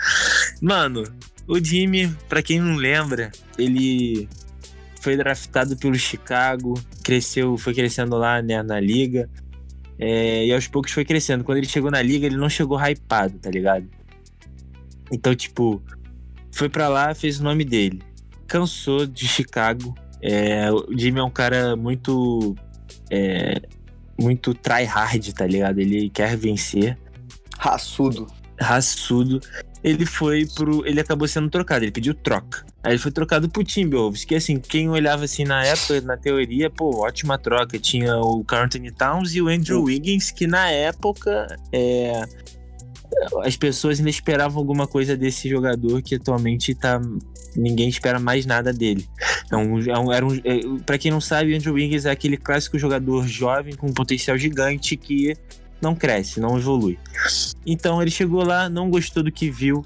[LAUGHS] Mano, o Jimmy, pra quem não lembra, ele foi draftado pelo Chicago, cresceu, foi crescendo lá né, na liga. é, e aos poucos foi crescendo. Quando ele chegou na liga, ele não chegou hypado, tá ligado? Então, tipo, foi pra lá, fez o nome dele. Cansou de Chicago. É, o Jimmy é um cara muito. É, muito tryhard, tá ligado? Ele quer vencer. Raçudo. Raçudo. Ele foi pro. Ele acabou sendo trocado, ele pediu troca. Aí ele foi trocado pro Timberwolves, que assim, quem olhava assim na época, na teoria, pô, ótima troca. Tinha o Carl Anthony Towns e o Andrew Wiggins, que na época é, as pessoas ainda esperavam alguma coisa desse jogador que atualmente tá. Ninguém espera mais nada dele. É um, é um, era um, é, pra quem não sabe, Andrew Wiggins é aquele clássico jogador jovem com um potencial gigante que não cresce, não evolui. Então ele chegou lá, não gostou do que viu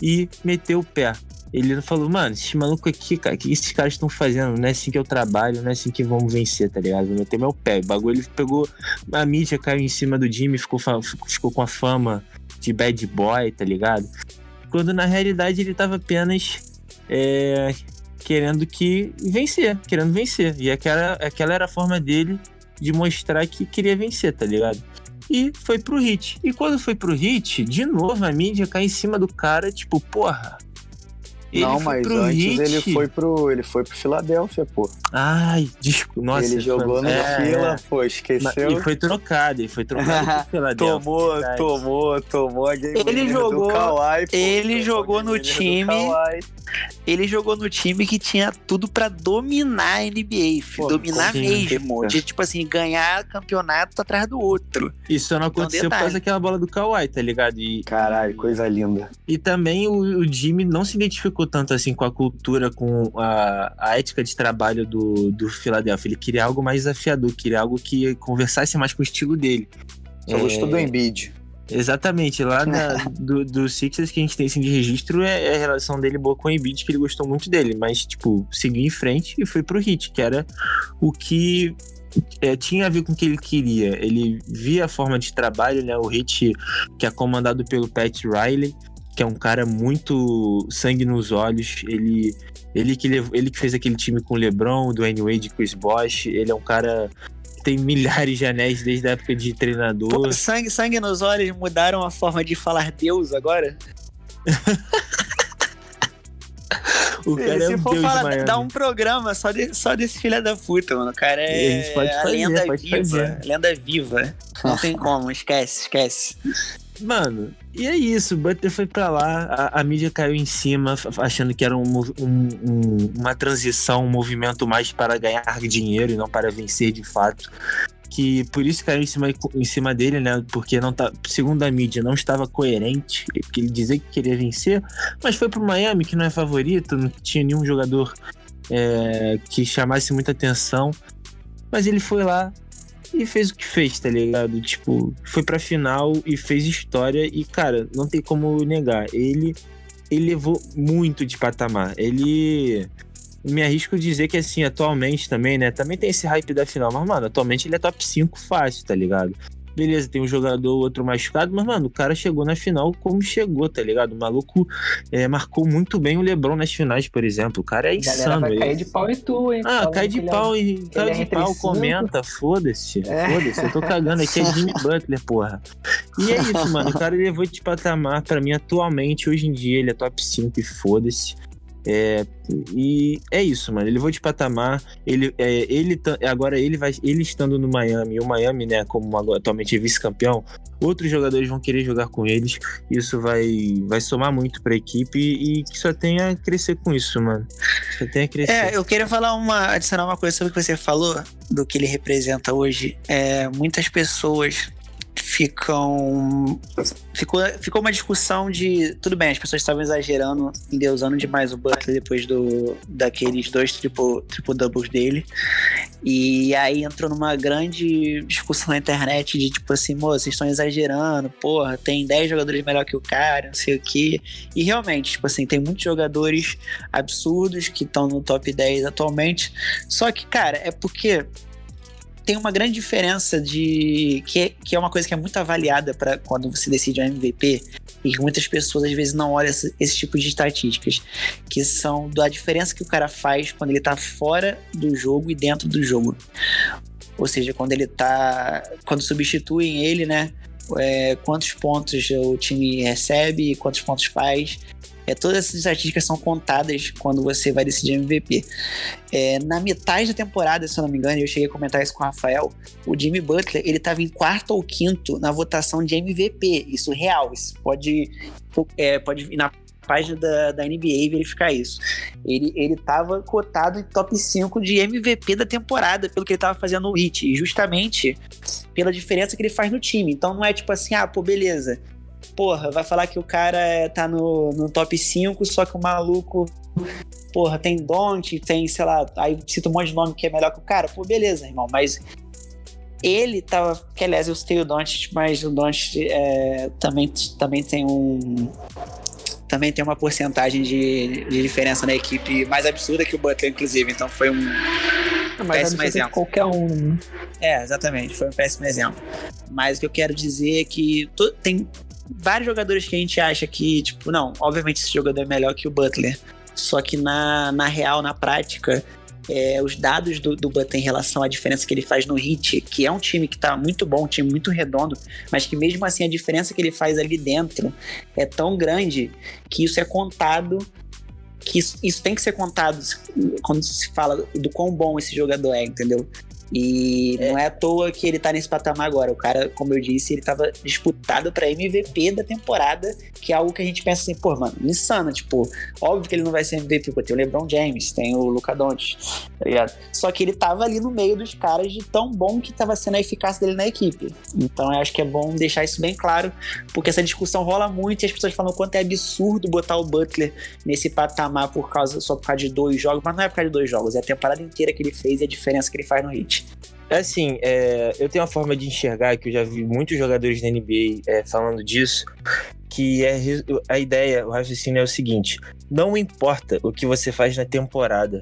e meteu o pé. ele falou, mano, esses malucos aqui, cara, o que esses caras estão fazendo? Não é assim que eu trabalho, não é assim que vamos vencer, tá ligado? Vou meter meu pé. O bagulho ele pegou. A mídia caiu em cima do Jimmy, ficou, ficou com a fama de bad boy, tá ligado? Quando na realidade ele tava apenas é, querendo que vencer, querendo vencer. E aquela, aquela era a forma dele de mostrar que queria vencer, tá ligado? E foi pro hit. E quando foi pro hit, de novo a mídia cai em cima do cara, tipo, porra, ele não, mas antes hit. ele foi pro ele foi pro Filadélfia, pô. Ai, desculpa. Nossa, ele jogou no é, Fila, pô, esqueceu. E foi trocado, ele foi trocado pro [LAUGHS] Filadélfia. tomou, tomou, tomou a game ele jogou, do Kawhi, pô, Ele jogou no time ele jogou no time que tinha tudo para dominar a NBA, Pô, dominar mesmo. De, tipo assim, ganhar campeonato atrás do outro. Isso não então, aconteceu então, por causa daquela bola do Kawhi, tá ligado? E, Caralho, coisa linda. E também o, o Jimmy não se identificou tanto assim com a cultura, com a, a ética de trabalho do, do Philadelphia. Ele queria algo mais desafiador, queria algo que conversasse mais com o estilo dele. Só é... gostou do Embiid. Exatamente, lá na, do, do Sixers que a gente tem assim de registro é, é, a relação dele boa com o Embiid, que ele gostou muito dele, mas, tipo, seguiu em frente e foi pro Hit, que era o que é, tinha a ver com o que ele queria. Ele via a forma de trabalho, né? O Hit, que é comandado pelo Pat Riley, que é um cara muito sangue nos olhos. Ele, ele, que, ele que fez aquele time com o LeBron, o Dwayne Wade, Chris Bosh. Ele é um cara tem milhares de anéis desde a época de treinador. Pô, sangue, sangue nos olhos mudaram a forma de falar Deus agora? [LAUGHS] o se, cara se é um for Deus falar, dá um programa só, de, só desse filho da puta, mano. O cara é a, fazer, lenda viva. Fazer. Lenda viva. Não tem como, esquece, esquece. Mano, e é isso, o Butler foi para lá, a, a, mídia caiu em cima, achando que era um, um, um, uma transição, um movimento mais para ganhar dinheiro e não para vencer de fato. Que por isso caiu em cima, em cima dele, né? Porque não tá, segundo a mídia, não estava coerente, porque ele dizia que queria vencer, mas foi pro Miami, que não é favorito, não tinha nenhum jogador é, que chamasse muita atenção. Mas ele foi lá, e fez o que fez, tá ligado? Tipo, foi pra final e fez história e, cara, não tem como negar. Ele, ele levou muito de patamar. Ele. Me arrisco dizer que, assim, atualmente também, né? Também tem esse hype da final, mas, mano, atualmente ele é top 5 fácil, tá ligado? Beleza, tem um jogador, outro machucado, mas, mano, o cara chegou na final como chegou, tá ligado? O maluco é, marcou muito bem o Lebron nas finais, por exemplo. O cara é insano. Vai cair de pau e tu, hein? Ah, cai de pau e cai de pau, comenta, foda-se. [LAUGHS] É. Foda-se, eu tô cagando aqui, é Jimmy [LAUGHS] Butler, porra. E é isso, mano. O cara [LAUGHS] levou de patamar pra mim atualmente, hoje em dia, ele é top 5 e foda-se. É, e é isso, mano. Ele levou de patamar. Ele, é, ele agora ele vai, ele estando no Miami, o Miami, né, como atualmente é vice-campeão, outros jogadores vão querer jogar com eles. Isso vai, vai somar muito para a equipe e, que só tenha a crescer com isso, mano. Só tenha a crescer. É, eu queria falar uma, adicionar uma coisa sobre o que você falou do que ele representa hoje. É, muitas pessoas ficam. Ficou, ficou uma discussão de. Tudo bem, as pessoas estavam exagerando, endeusando demais o Butler depois do, daqueles dois triple, triple doubles dele. E aí entrou numa grande discussão na internet de tipo assim, moço, vocês estão exagerando, porra, tem 10 jogadores melhor que o cara, não sei o quê. E realmente, tipo assim, tem muitos jogadores absurdos que estão no top 10 atualmente. Só que, cara, é porque tem uma grande diferença de. que é, que é uma coisa que é muito avaliada para quando você decide um MVP e que muitas pessoas às vezes não olham esse, esse, tipo de estatísticas, que são da diferença que o cara faz quando ele tá fora do jogo e dentro do jogo. Ou seja, quando ele tá. Quando substituem ele, né? É, quantos pontos o time recebe, quantos pontos faz, é, todas essas estatísticas são contadas quando você vai decidir MVP. É, na metade da temporada, se eu não me engano, eu cheguei a comentar isso com o Rafael, o Jimmy Butler, ele estava em quarto ou quinto na votação de MVP. Isso real, isso pode, é, pode ir na página da, da NBA verificar isso. Ele, ele tava cotado em top 5 de MVP da temporada, pelo que ele tava fazendo no Hit, justamente pela diferença que ele faz no time. Então não é tipo assim, ah, pô, beleza, porra, vai falar que o cara tá no, no top 5, só que o maluco, porra, tem Don't, tem, sei lá, aí cita um monte de nome que é melhor que o cara, pô, beleza, irmão, mas ele tava, que aliás eu citei o Don't, mas o Don't é, também, também tem um também tem uma porcentagem de, de diferença na equipe mais absurda que o Butler, inclusive. Então foi um Ah, Mas péssimo absurdo exemplo. qualquer um, né? É, exatamente, foi um péssimo exemplo. Mas o que eu quero dizer é que to- tem vários jogadores que a gente acha que, tipo, não, obviamente esse jogador é melhor que o Butler. Só que na, na real, na prática, é, os dados do, do Butler em relação à diferença que ele faz no Heat, que é um time que tá muito bom, um time muito redondo, mas que mesmo assim a diferença que ele faz ali dentro é tão grande que isso é contado. Que isso, isso tem que ser contado quando se fala do quão bom esse jogador é, entendeu? E não é à toa que ele tá nesse patamar agora. O cara, como eu disse, ele tava disputado pra MVP da temporada, que é algo que a gente pensa assim, pô, mano, insano. Tipo, óbvio que ele não vai ser MVP, pô, tem o LeBron James, tem o Luca Doncic, tá ligado? Só que ele tava ali no meio dos caras de tão bom que tava sendo a eficácia dele na equipe. Então eu acho que é bom deixar isso bem claro, porque essa discussão rola muito e as pessoas falam o quanto é absurdo botar o Butler nesse patamar por causa, só por causa de dois jogos, mas não é por causa de dois jogos, é a temporada inteira que ele fez e a diferença que ele faz no Heat. É assim, é, eu tenho uma forma de enxergar que eu já vi muitos jogadores da NBA é, falando disso, que é a ideia, o raciocínio é o seguinte: não importa o que você faz na temporada,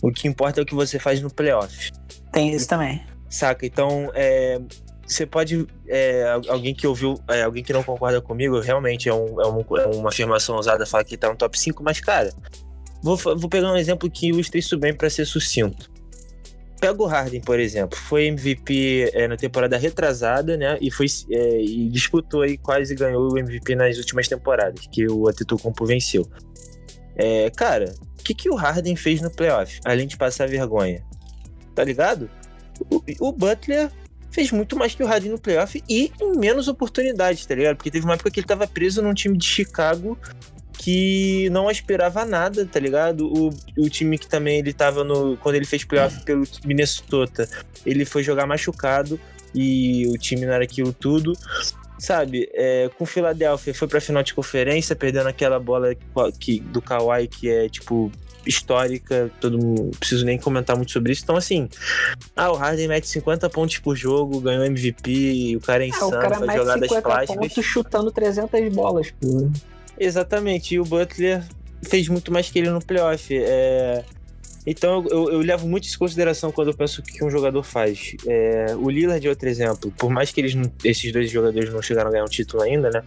o que importa é o que você faz no playoff. Tem isso também. Saca? Então, é, você pode. é, al- alguém que ouviu, é, alguém que não concorda comigo, realmente é, um- é um- é uma afirmação ousada falar que tá no top 5, mas, cara, vou, vou pegar um exemplo que ilustra isso bem pra ser sucinto. Pega o Harden, por exemplo, foi MVP é, na temporada retrasada, né? E foi é, e disputou aí, quase ganhou o MVP nas últimas temporadas, que o Antetokounmpo venceu. É, cara, o que, que o Harden fez no playoff, além de passar vergonha? Tá ligado? O, o Butler fez muito mais que o Harden no playoff e em menos oportunidades, tá ligado? Porque teve uma época que ele tava preso num time de Chicago que não aspirava a nada, tá ligado? O, o time que também ele tava no. Quando ele fez playoff pelo Minnesota, ele foi jogar machucado e o time não era aquilo tudo. Sabe, é, com o foi pra final de conferência, perdendo aquela bola que, do Kawhi que é tipo histórica, todo mundo, não preciso nem comentar muito sobre isso. Então, assim, ah, o Harden mete 50 pontos por jogo, ganhou MVP, o cara é Ah, insano, o cara faz mete jogadas 50 plásticas. pontos chutando 300 bolas, pô. Exatamente, e o Butler fez muito mais que ele no playoff. É... Então eu, eu- levo muito isso em consideração quando eu penso o que um jogador faz. É, O Lillard é outro exemplo. Por mais que eles não- esses dois jogadores não chegaram a ganhar um título ainda, né?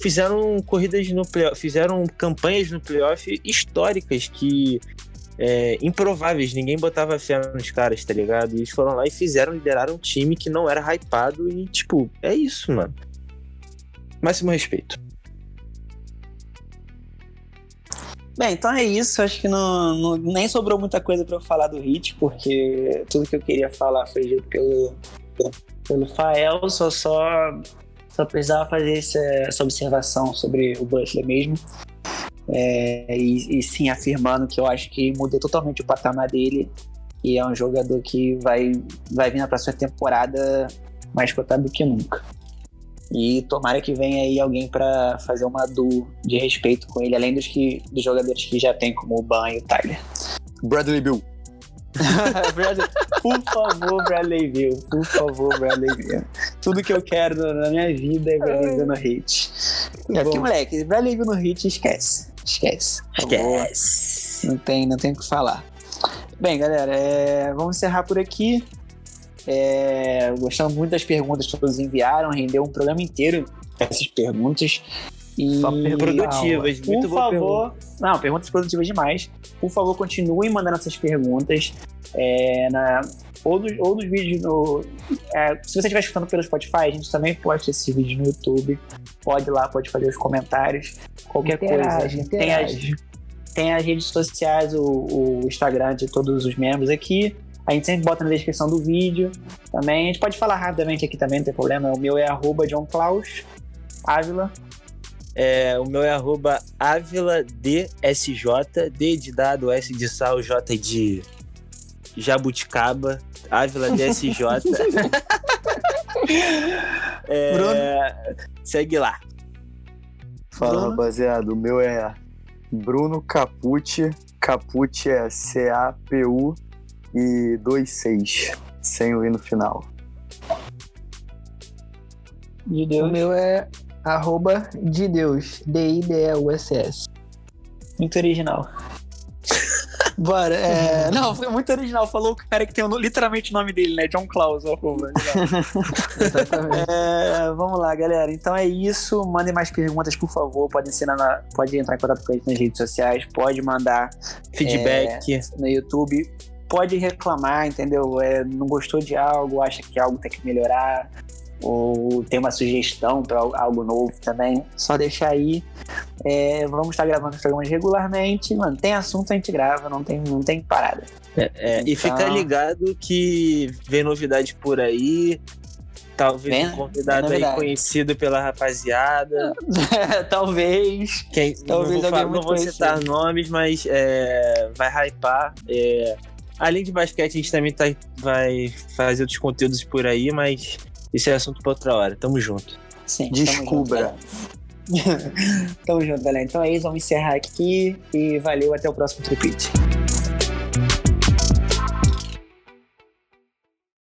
Fizeram corridas no playoff, fizeram campanhas no playoff históricas que. é, improváveis, ninguém botava fé nos caras, tá ligado? E eles foram lá e fizeram, lideraram um time que não era hypado e, tipo, é isso, mano. Máximo respeito. Bem, então é isso. Acho que não, não- nem sobrou muita coisa pra eu falar do Hit, porque tudo que eu queria falar foi dito pelo, pelo Fael. Só, só, só precisava fazer essa, essa observação sobre o Butler mesmo. É, e, e sim, afirmando que eu acho que mudou totalmente o patamar dele. E é um jogador que vai, vai vir na próxima temporada mais cotado do que nunca. E tomara que venha aí alguém pra fazer uma duo de respeito com ele, além dos, que, dos jogadores que já tem, como o Ban e o Tyler. Bradley Bill. [LAUGHS] Bradley, por favor, Bradley Bill. Por favor, Bradley Bill. Tudo que eu quero na minha vida é Bradley Bill no hit. É porque, moleque, Bradley Bill no hit, esquece. Esquece. Esquece. Não tem, não tem o que falar. Bem, galera, é, vamos encerrar por aqui. É, gostamos muito das perguntas que todos enviaram, rendeu um programa inteiro essas perguntas. E, Só perguntas Produtivas, por muito boa favor, não, perguntas produtivas demais. Por favor, continuem mandando essas perguntas. é, na, ou, dos, ou dos vídeos no. é, se você estiver escutando pelo Spotify, a gente também posta esses vídeos no YouTube. Pode ir lá, pode fazer os comentários. Qualquer Interage, coisa. Tem as, interage. tem as redes sociais, o, o Instagram de todos os membros aqui. A gente sempre bota na descrição do vídeo também. A gente pode falar rapidamente aqui também, não tem problema. O meu é arroba John Klaus Ávila. É, o meu é arroba AvilaDSJ, D de dado, S de sal, J de jabuticaba, Ávila DSJ. [LAUGHS] é, segue lá. Fala, Bruno? rapaziada. O meu é Bruno Capucci. Capucci é C-A-P-U e 26. Sem o I no final. De O Deus. meu é arroba de Deus, D-I-D-E-U-S-S. Muito original. Bora. É... [LAUGHS] Não, foi muito original. Falou o cara que tem o- literalmente o nome dele, né? John Klaus. arroba. [LAUGHS] Exatamente. É, vamos lá, galera. Então é isso. Mandem mais perguntas, por favor. Podem ser na, pode entrar em contato com a gente nas redes sociais. Pode mandar Feedback. no YouTube. Pode reclamar, entendeu? É, não gostou de algo, acha que algo tem que melhorar, ou tem uma sugestão para algo novo também, só deixar aí. É, vamos estar gravando os programas regularmente. Mano, tem assunto, a gente grava, não tem, não tem parada. É, e Então- fica ligado que vem novidade por aí. Talvez Vem- um convidado aí conhecido pela rapaziada. [LAUGHS] Talvez. Quem, Talvez não vou, falar- não vou citar nomes, mas é, vai hypar. é. Além de basquete, a gente também tá, vai fazer outros conteúdos por aí, mas isso é assunto pra outra hora. Tamo junto. Sim, Descubra. Tamo junto, galera. [LAUGHS] Tamo junto, galera. Então é isso, vamos encerrar aqui e valeu, até o próximo tripite.